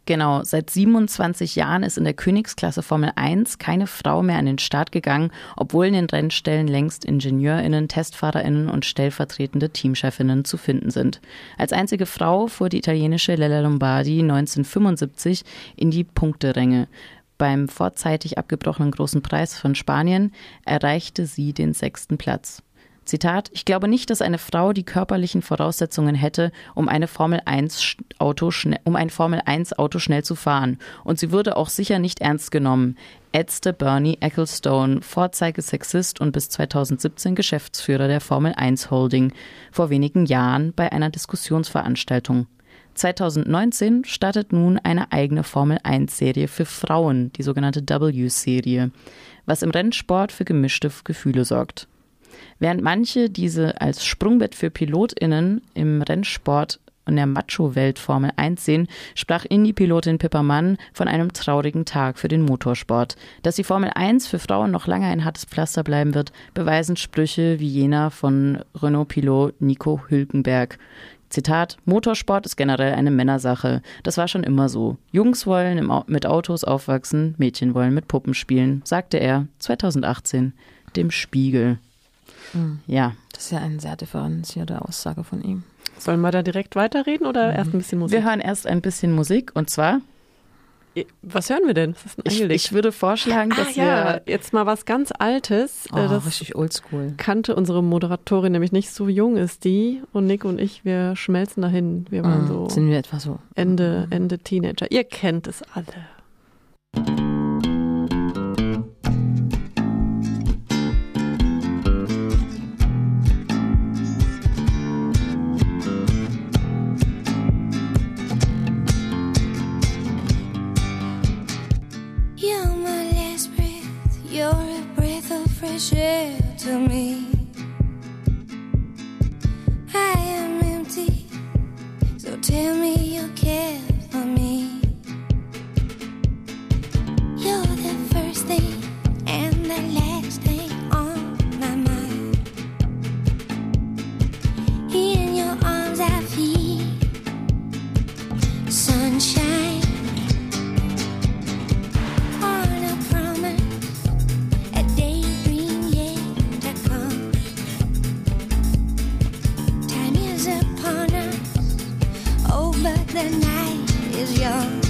Genau, seit 27 Jahren ist in der Königsklasse Formel 1 keine Frau mehr an den Start gegangen, obwohl in den Rennstellen längst IngenieurInnen, TestfahrerInnen und stellvertretende Teamchefinnen zu finden sind. Als einzige Frau fuhr die italienische Lella Lombardi 1975 in die Punkteränge. Beim vorzeitig abgebrochenen Großen Preis von Spanien erreichte sie den sechsten Platz. Zitat, ich glaube nicht, dass eine Frau die körperlichen Voraussetzungen hätte, um eine Formel 1 Auto um ein Formel 1 Auto schnell zu fahren. Und sie würde auch sicher nicht ernst genommen. Ätzte Bernie Ecclestone, Vorzeigesexist und bis 2017 Geschäftsführer der Formel 1 Holding, vor wenigen Jahren bei einer Diskussionsveranstaltung. 2019 startet nun eine eigene Formel 1 Serie für Frauen, die sogenannte W-Serie, was im Rennsport für gemischte Gefühle sorgt. Während manche diese als Sprungbrett für PilotInnen im Rennsport und der Macho-Welt Formel 1 sehen, sprach Indie-Pilotin Pippa Mann von einem traurigen Tag für den Motorsport. Dass die Formel 1 für Frauen noch lange ein hartes Pflaster bleiben wird, beweisen Sprüche wie jener von Renault-Pilot Nico Hülkenberg. Zitat, Motorsport ist generell eine Männersache. Das war schon immer so. Jungs wollen Au mit Autos aufwachsen, Mädchen wollen mit Puppen spielen, sagte er 2018 dem Spiegel. Ja, Das ist ja eine sehr differenzierte Aussage von ihm. Sollen wir da direkt weiterreden oder erst ein bisschen Musik? wir hören erst ein bisschen Musik und zwar, Was hören wir denn? Was ist denn ich, ich würde vorschlagen, ah, dass ja, wir jetzt mal was ganz Altes. Oh, Äh, das richtig oldschool. kannte unsere Moderatorin nämlich nicht. So jung ist die und Nick und ich, wir schmelzen dahin. Wir waren Mhm. so Sind wir etwa so? Ende, Ende Teenager. Ihr kennt es alle. Share to me. I am empty, so tell me you care for me. You're the first thing and the last. the night is young.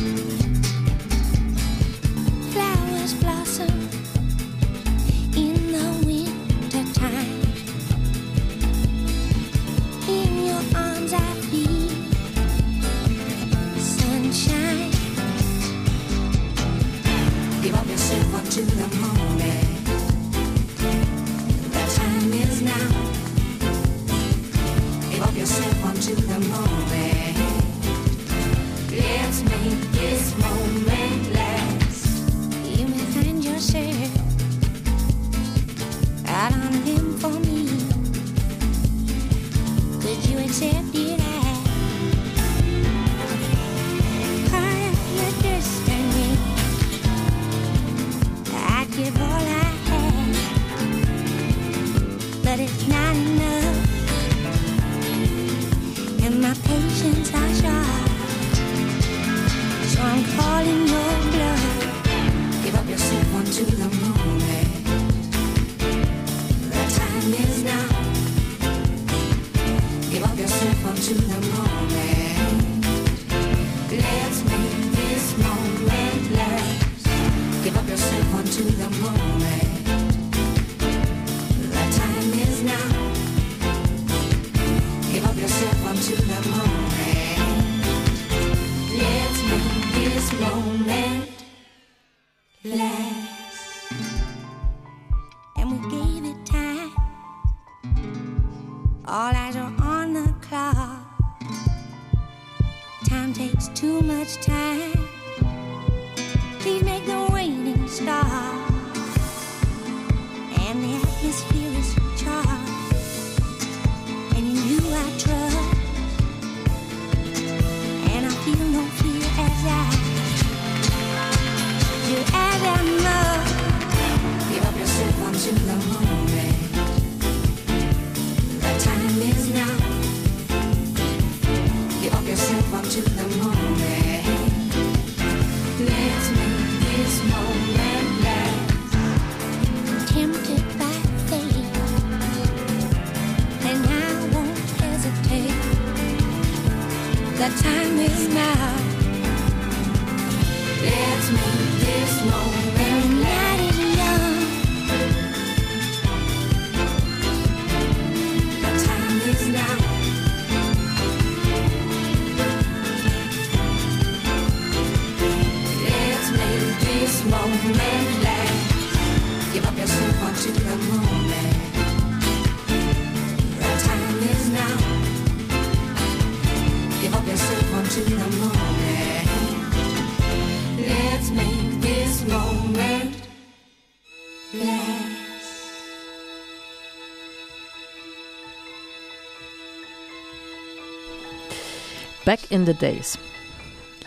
In the Days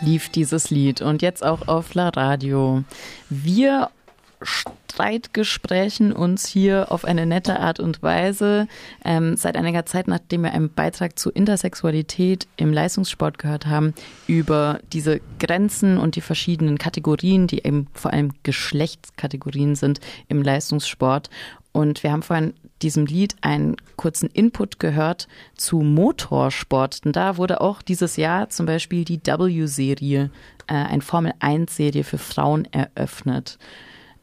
lief dieses Lied und jetzt auch auf La Radio. Wir Streitgesprächen uns hier auf eine nette Art und Weise. Ähm, seit einiger Zeit, nachdem wir einen Beitrag zu Intersexualität im Leistungssport gehört haben, über diese Grenzen und die verschiedenen Kategorien, die eben vor allem Geschlechtskategorien sind im Leistungssport. Und wir haben vorhin diesem Lied einen kurzen Input gehört zu Motorsport. Und da wurde auch dieses Jahr zum Beispiel die W-Serie, äh, ein Formel-1-Serie für Frauen eröffnet.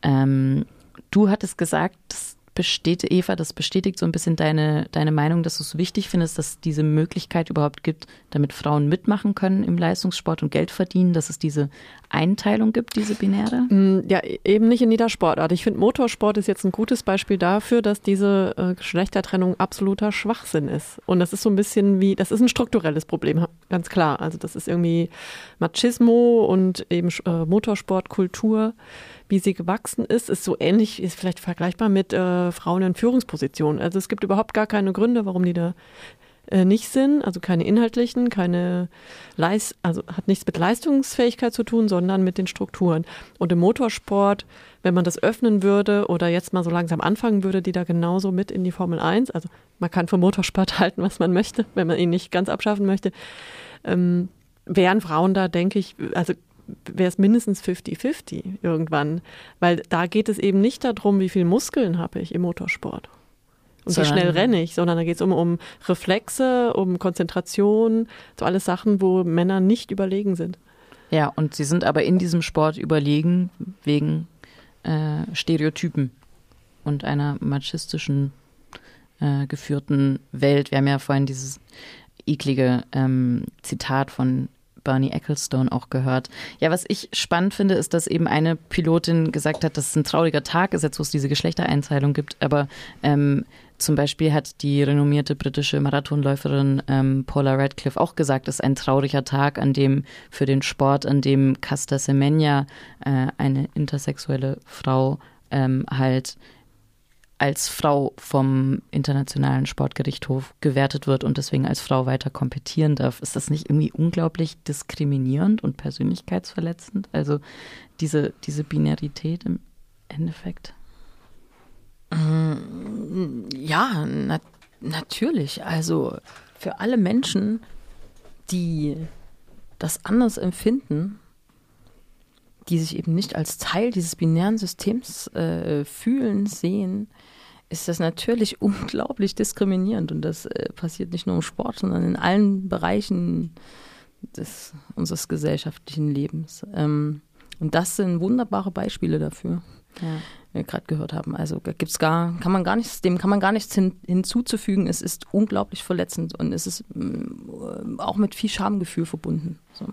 Ähm, du hattest gesagt, das besteht, Eva, das bestätigt so ein bisschen deine, deine Meinung, dass du es wichtig findest, dass es diese Möglichkeit überhaupt gibt, damit Frauen mitmachen können im Leistungssport und Geld verdienen, dass es diese Einteilung gibt, diese binäre? Mm, Ja, eben nicht in jeder Sportart. Ich finde, Motorsport ist jetzt ein gutes Beispiel dafür, dass diese äh, Geschlechtertrennung absoluter Schwachsinn ist. Und das ist so ein bisschen wie, das ist ein strukturelles Problem, ganz klar. Also das ist irgendwie Machismo und eben äh, Motorsportkultur, wie sie gewachsen ist, ist so ähnlich, ist vielleicht vergleichbar mit äh, Frauen in Führungspositionen. Also es gibt überhaupt gar keine Gründe, warum die da äh, nicht sind, also keine inhaltlichen, keine Leist also hat nichts mit Leistungsfähigkeit zu tun, sondern mit den Strukturen. Und im Motorsport, wenn man das öffnen würde oder jetzt mal so langsam anfangen würde, die da genauso mit in die Formel 1, also man kann vom Motorsport [laughs] halten, was man möchte, wenn man ihn nicht ganz abschaffen möchte, ähm, wären Frauen da, denke ich, also wäre es mindestens 50-50 irgendwann, weil da geht es eben nicht darum, wie viel Muskeln habe ich im Motorsport. Und wie schnell renne ich, sondern da geht es um, um Reflexe, um Konzentration, so alles Sachen, wo Männer nicht überlegen sind. Ja, und sie sind aber in diesem Sport überlegen wegen äh, Stereotypen und einer machistischen äh, geführten Welt. Wir haben ja vorhin dieses eklige ähm, Zitat von Bernie Ecclestone auch gehört. Ja, was ich spannend finde, ist, dass eben eine Pilotin gesagt hat, dass es ein trauriger Tag ist, jetzt wo es diese Geschlechtereinteilung gibt, aber ähm, zum Beispiel hat die renommierte britische Marathonläuferin ähm, Paula Radcliffe auch gesagt, es ist ein trauriger Tag, an dem für den Sport, an dem Casta Semenya, äh, eine intersexuelle Frau, ähm, halt als Frau vom Internationalen Sportgerichtshof gewertet wird und deswegen als Frau weiter kompetieren darf. Ist das nicht irgendwie unglaublich diskriminierend und persönlichkeitsverletzend? Also diese, diese Binarität im Endeffekt? Ja, na, natürlich. Also für alle Menschen, die das anders empfinden, die sich eben nicht als Teil dieses binären Systems äh, fühlen, sehen, ist das natürlich [laughs] unglaublich diskriminierend. Und das äh, passiert nicht nur im Sport, sondern in allen Bereichen des, unseres gesellschaftlichen Lebens. Ähm, und das sind wunderbare Beispiele dafür, Ja. die wir gerade gehört haben. Also gibt's gar, kann man gar nichts, dem kann man gar nichts hin, hinzuzufügen. Es ist unglaublich verletzend und es ist mm, auch mit viel Schamgefühl verbunden. So.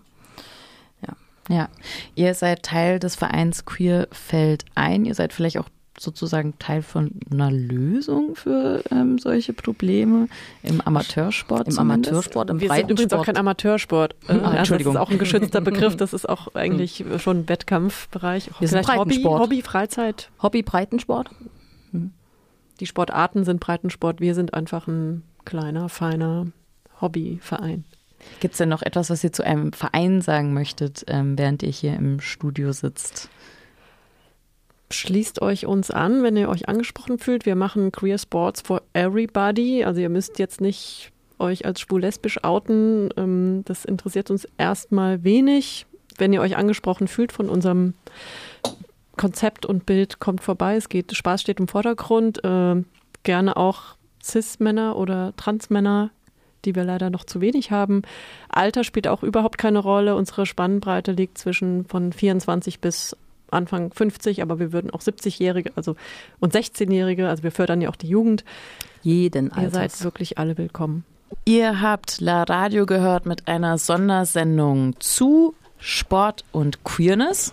Ja, ihr seid Teil des Vereins Queer fällt ein. Ihr seid vielleicht auch sozusagen Teil von einer Lösung für ähm, solche Probleme im Amateursport. Im zumindest. Amateursport, im Wir sind übrigens auch Breitensport. kein Amateursport. Äh, Ah, also Entschuldigung. Das ist auch ein geschützter Begriff. Das ist auch [laughs] eigentlich schon Wettkampfbereich. Wir sind vielleicht Hobby, Breitensport. Hobby, Freizeit. Hobby Breitensport. Die Sportarten sind Breitensport. Wir sind einfach ein kleiner, feiner Hobbyverein. Gibt es denn noch etwas, was ihr zu einem Verein sagen möchtet, ähm, während ihr hier im Studio sitzt? Schließt euch uns an, wenn ihr euch angesprochen fühlt. Wir machen Queer Sports for Everybody. Also ihr müsst jetzt nicht euch als schwul-lesbisch outen. Ähm, Das interessiert uns erstmal wenig. Wenn ihr euch angesprochen fühlt von unserem Konzept und Bild, kommt vorbei. Es geht, Spaß steht im Vordergrund. Äh, Gerne auch Cis-Männer oder Trans-Männer, die wir leider noch zu wenig haben. Alter spielt auch überhaupt keine Rolle. Unsere Spannbreite liegt zwischen von 24 bis Anfang 50, aber wir würden auch 70-Jährige also und 16-Jährige, also wir fördern ja auch die Jugend. Jeden Ihr seid wirklich alle willkommen. Ihr habt La Radio gehört mit einer Sondersendung zu Sport und Queerness.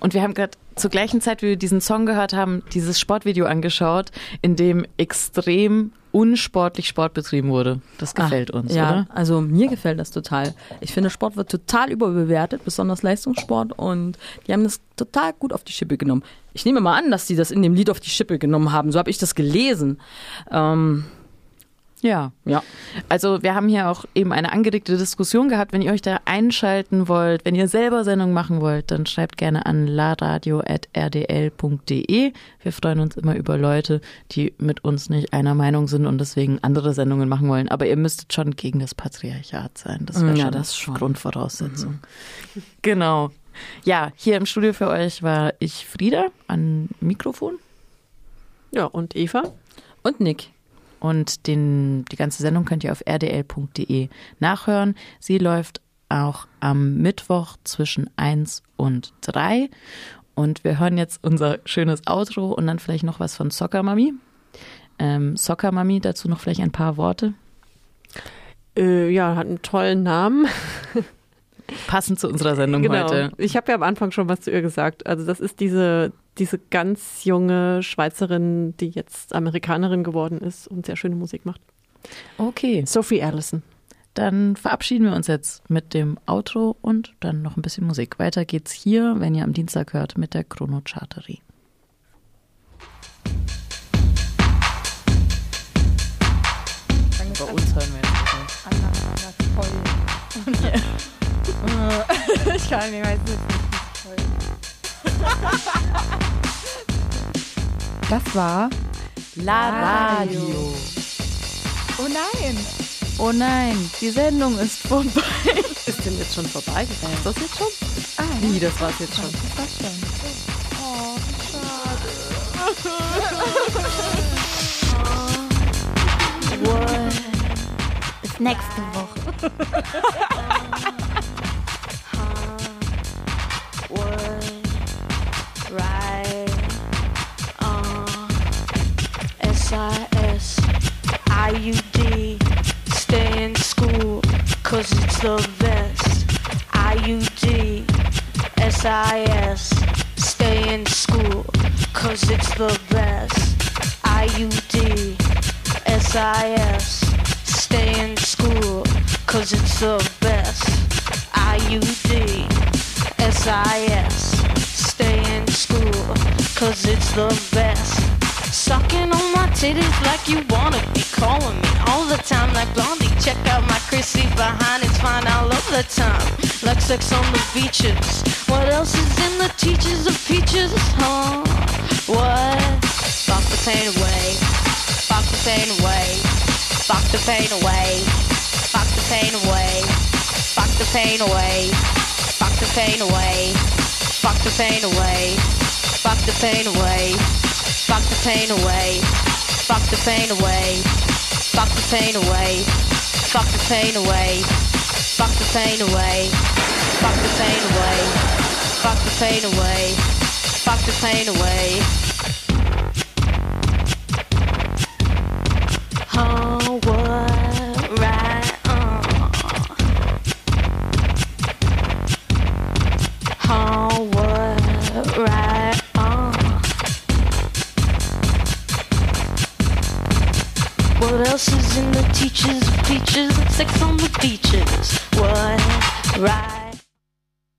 Und wir haben gerade zur gleichen Zeit, wie wir diesen Song gehört haben, dieses Sportvideo angeschaut, in dem extrem unsportlich Sport betrieben wurde. Das gefällt Ah, uns, ja, oder? also mir gefällt das total. Ich finde, Sport wird total überbewertet, besonders Leistungssport. Und die haben das total gut auf die Schippe genommen. Ich nehme mal an, dass die das in dem Lied auf die Schippe genommen haben. So habe ich das gelesen. Ähm, Ja. ja. Also wir haben hier auch eben eine angeregte Diskussion gehabt. Wenn ihr euch da einschalten wollt, wenn ihr selber Sendung machen wollt, dann schreibt gerne an laradio.rdl.de. Wir freuen uns immer über Leute, die mit uns nicht einer Meinung sind und deswegen andere Sendungen machen wollen. Aber ihr müsstet schon gegen das Patriarchat sein. Das wäre Ja, schon, das schon. Grundvoraussetzung. [laughs] Genau. Ja, hier im Studio für euch war ich Frieda an Mikrofon. Ja, und Eva? Und Nick. Und den, die ganze Sendung könnt ihr auf rdl.de nachhören. Sie läuft auch am Mittwoch zwischen 1 und 3. Und wir hören jetzt unser schönes Outro und dann vielleicht noch was von Soccer Mami. Ähm, Soccer Mami, dazu noch vielleicht ein paar Worte. Äh, ja, hat einen tollen Namen. [laughs] Passend zu unserer Sendung genau. heute. Ich habe ja am Anfang schon was zu ihr gesagt. Also das ist diese, diese ganz junge Schweizerin, die jetzt Amerikanerin geworden ist und sehr schöne Musik macht. Okay, Sophie Allison. dann verabschieden wir uns jetzt mit dem Outro und dann noch ein bisschen Musik. Weiter geht's hier, wenn ihr am Dienstag hört, mit der Chrono Charterie. Bei uns hören wir jetzt nicht. [laughs] [laughs] [laughs] Ich kann nicht mehr. Das war. La Radio. Oh nein! Oh nein, die Sendung ist vorbei. Ist denn jetzt schon vorbei? Ist das jetzt schon? Ah, Wie, das war's jetzt schon? Das war's schon. Oh, schade. [laughs] Bis nächste Woche. [laughs] S-I-S, I-U-D, stay in school, cause it's the best. SIS, stay in school, cause it's the best. IUD, SIS, stay in school, cause it's the best. IUD, SIS, stay in school, cause it's the best. Sucking on my titties like you wanna be calling me all the time like Blondie. Check out my Chrissy behind, it's fine all of the time. Like sex on the beaches. What else is in the teachers of peaches, huh? What? Fuck the pain away. Fuck the pain away. Fuck the pain away. Fuck the pain away. Fuck the pain away. Fuck the pain away. Fuck the pain away. Fuck the pain away. Fuck the pain away. Fuck the pain away. Fuck the pain away. Fuck the pain away. Fuck the pain away. Fuck the pain away. Fuck the pain away. Fuck the pain away. Oh, buses and the teachers of peaches and sex on the beaches. What right?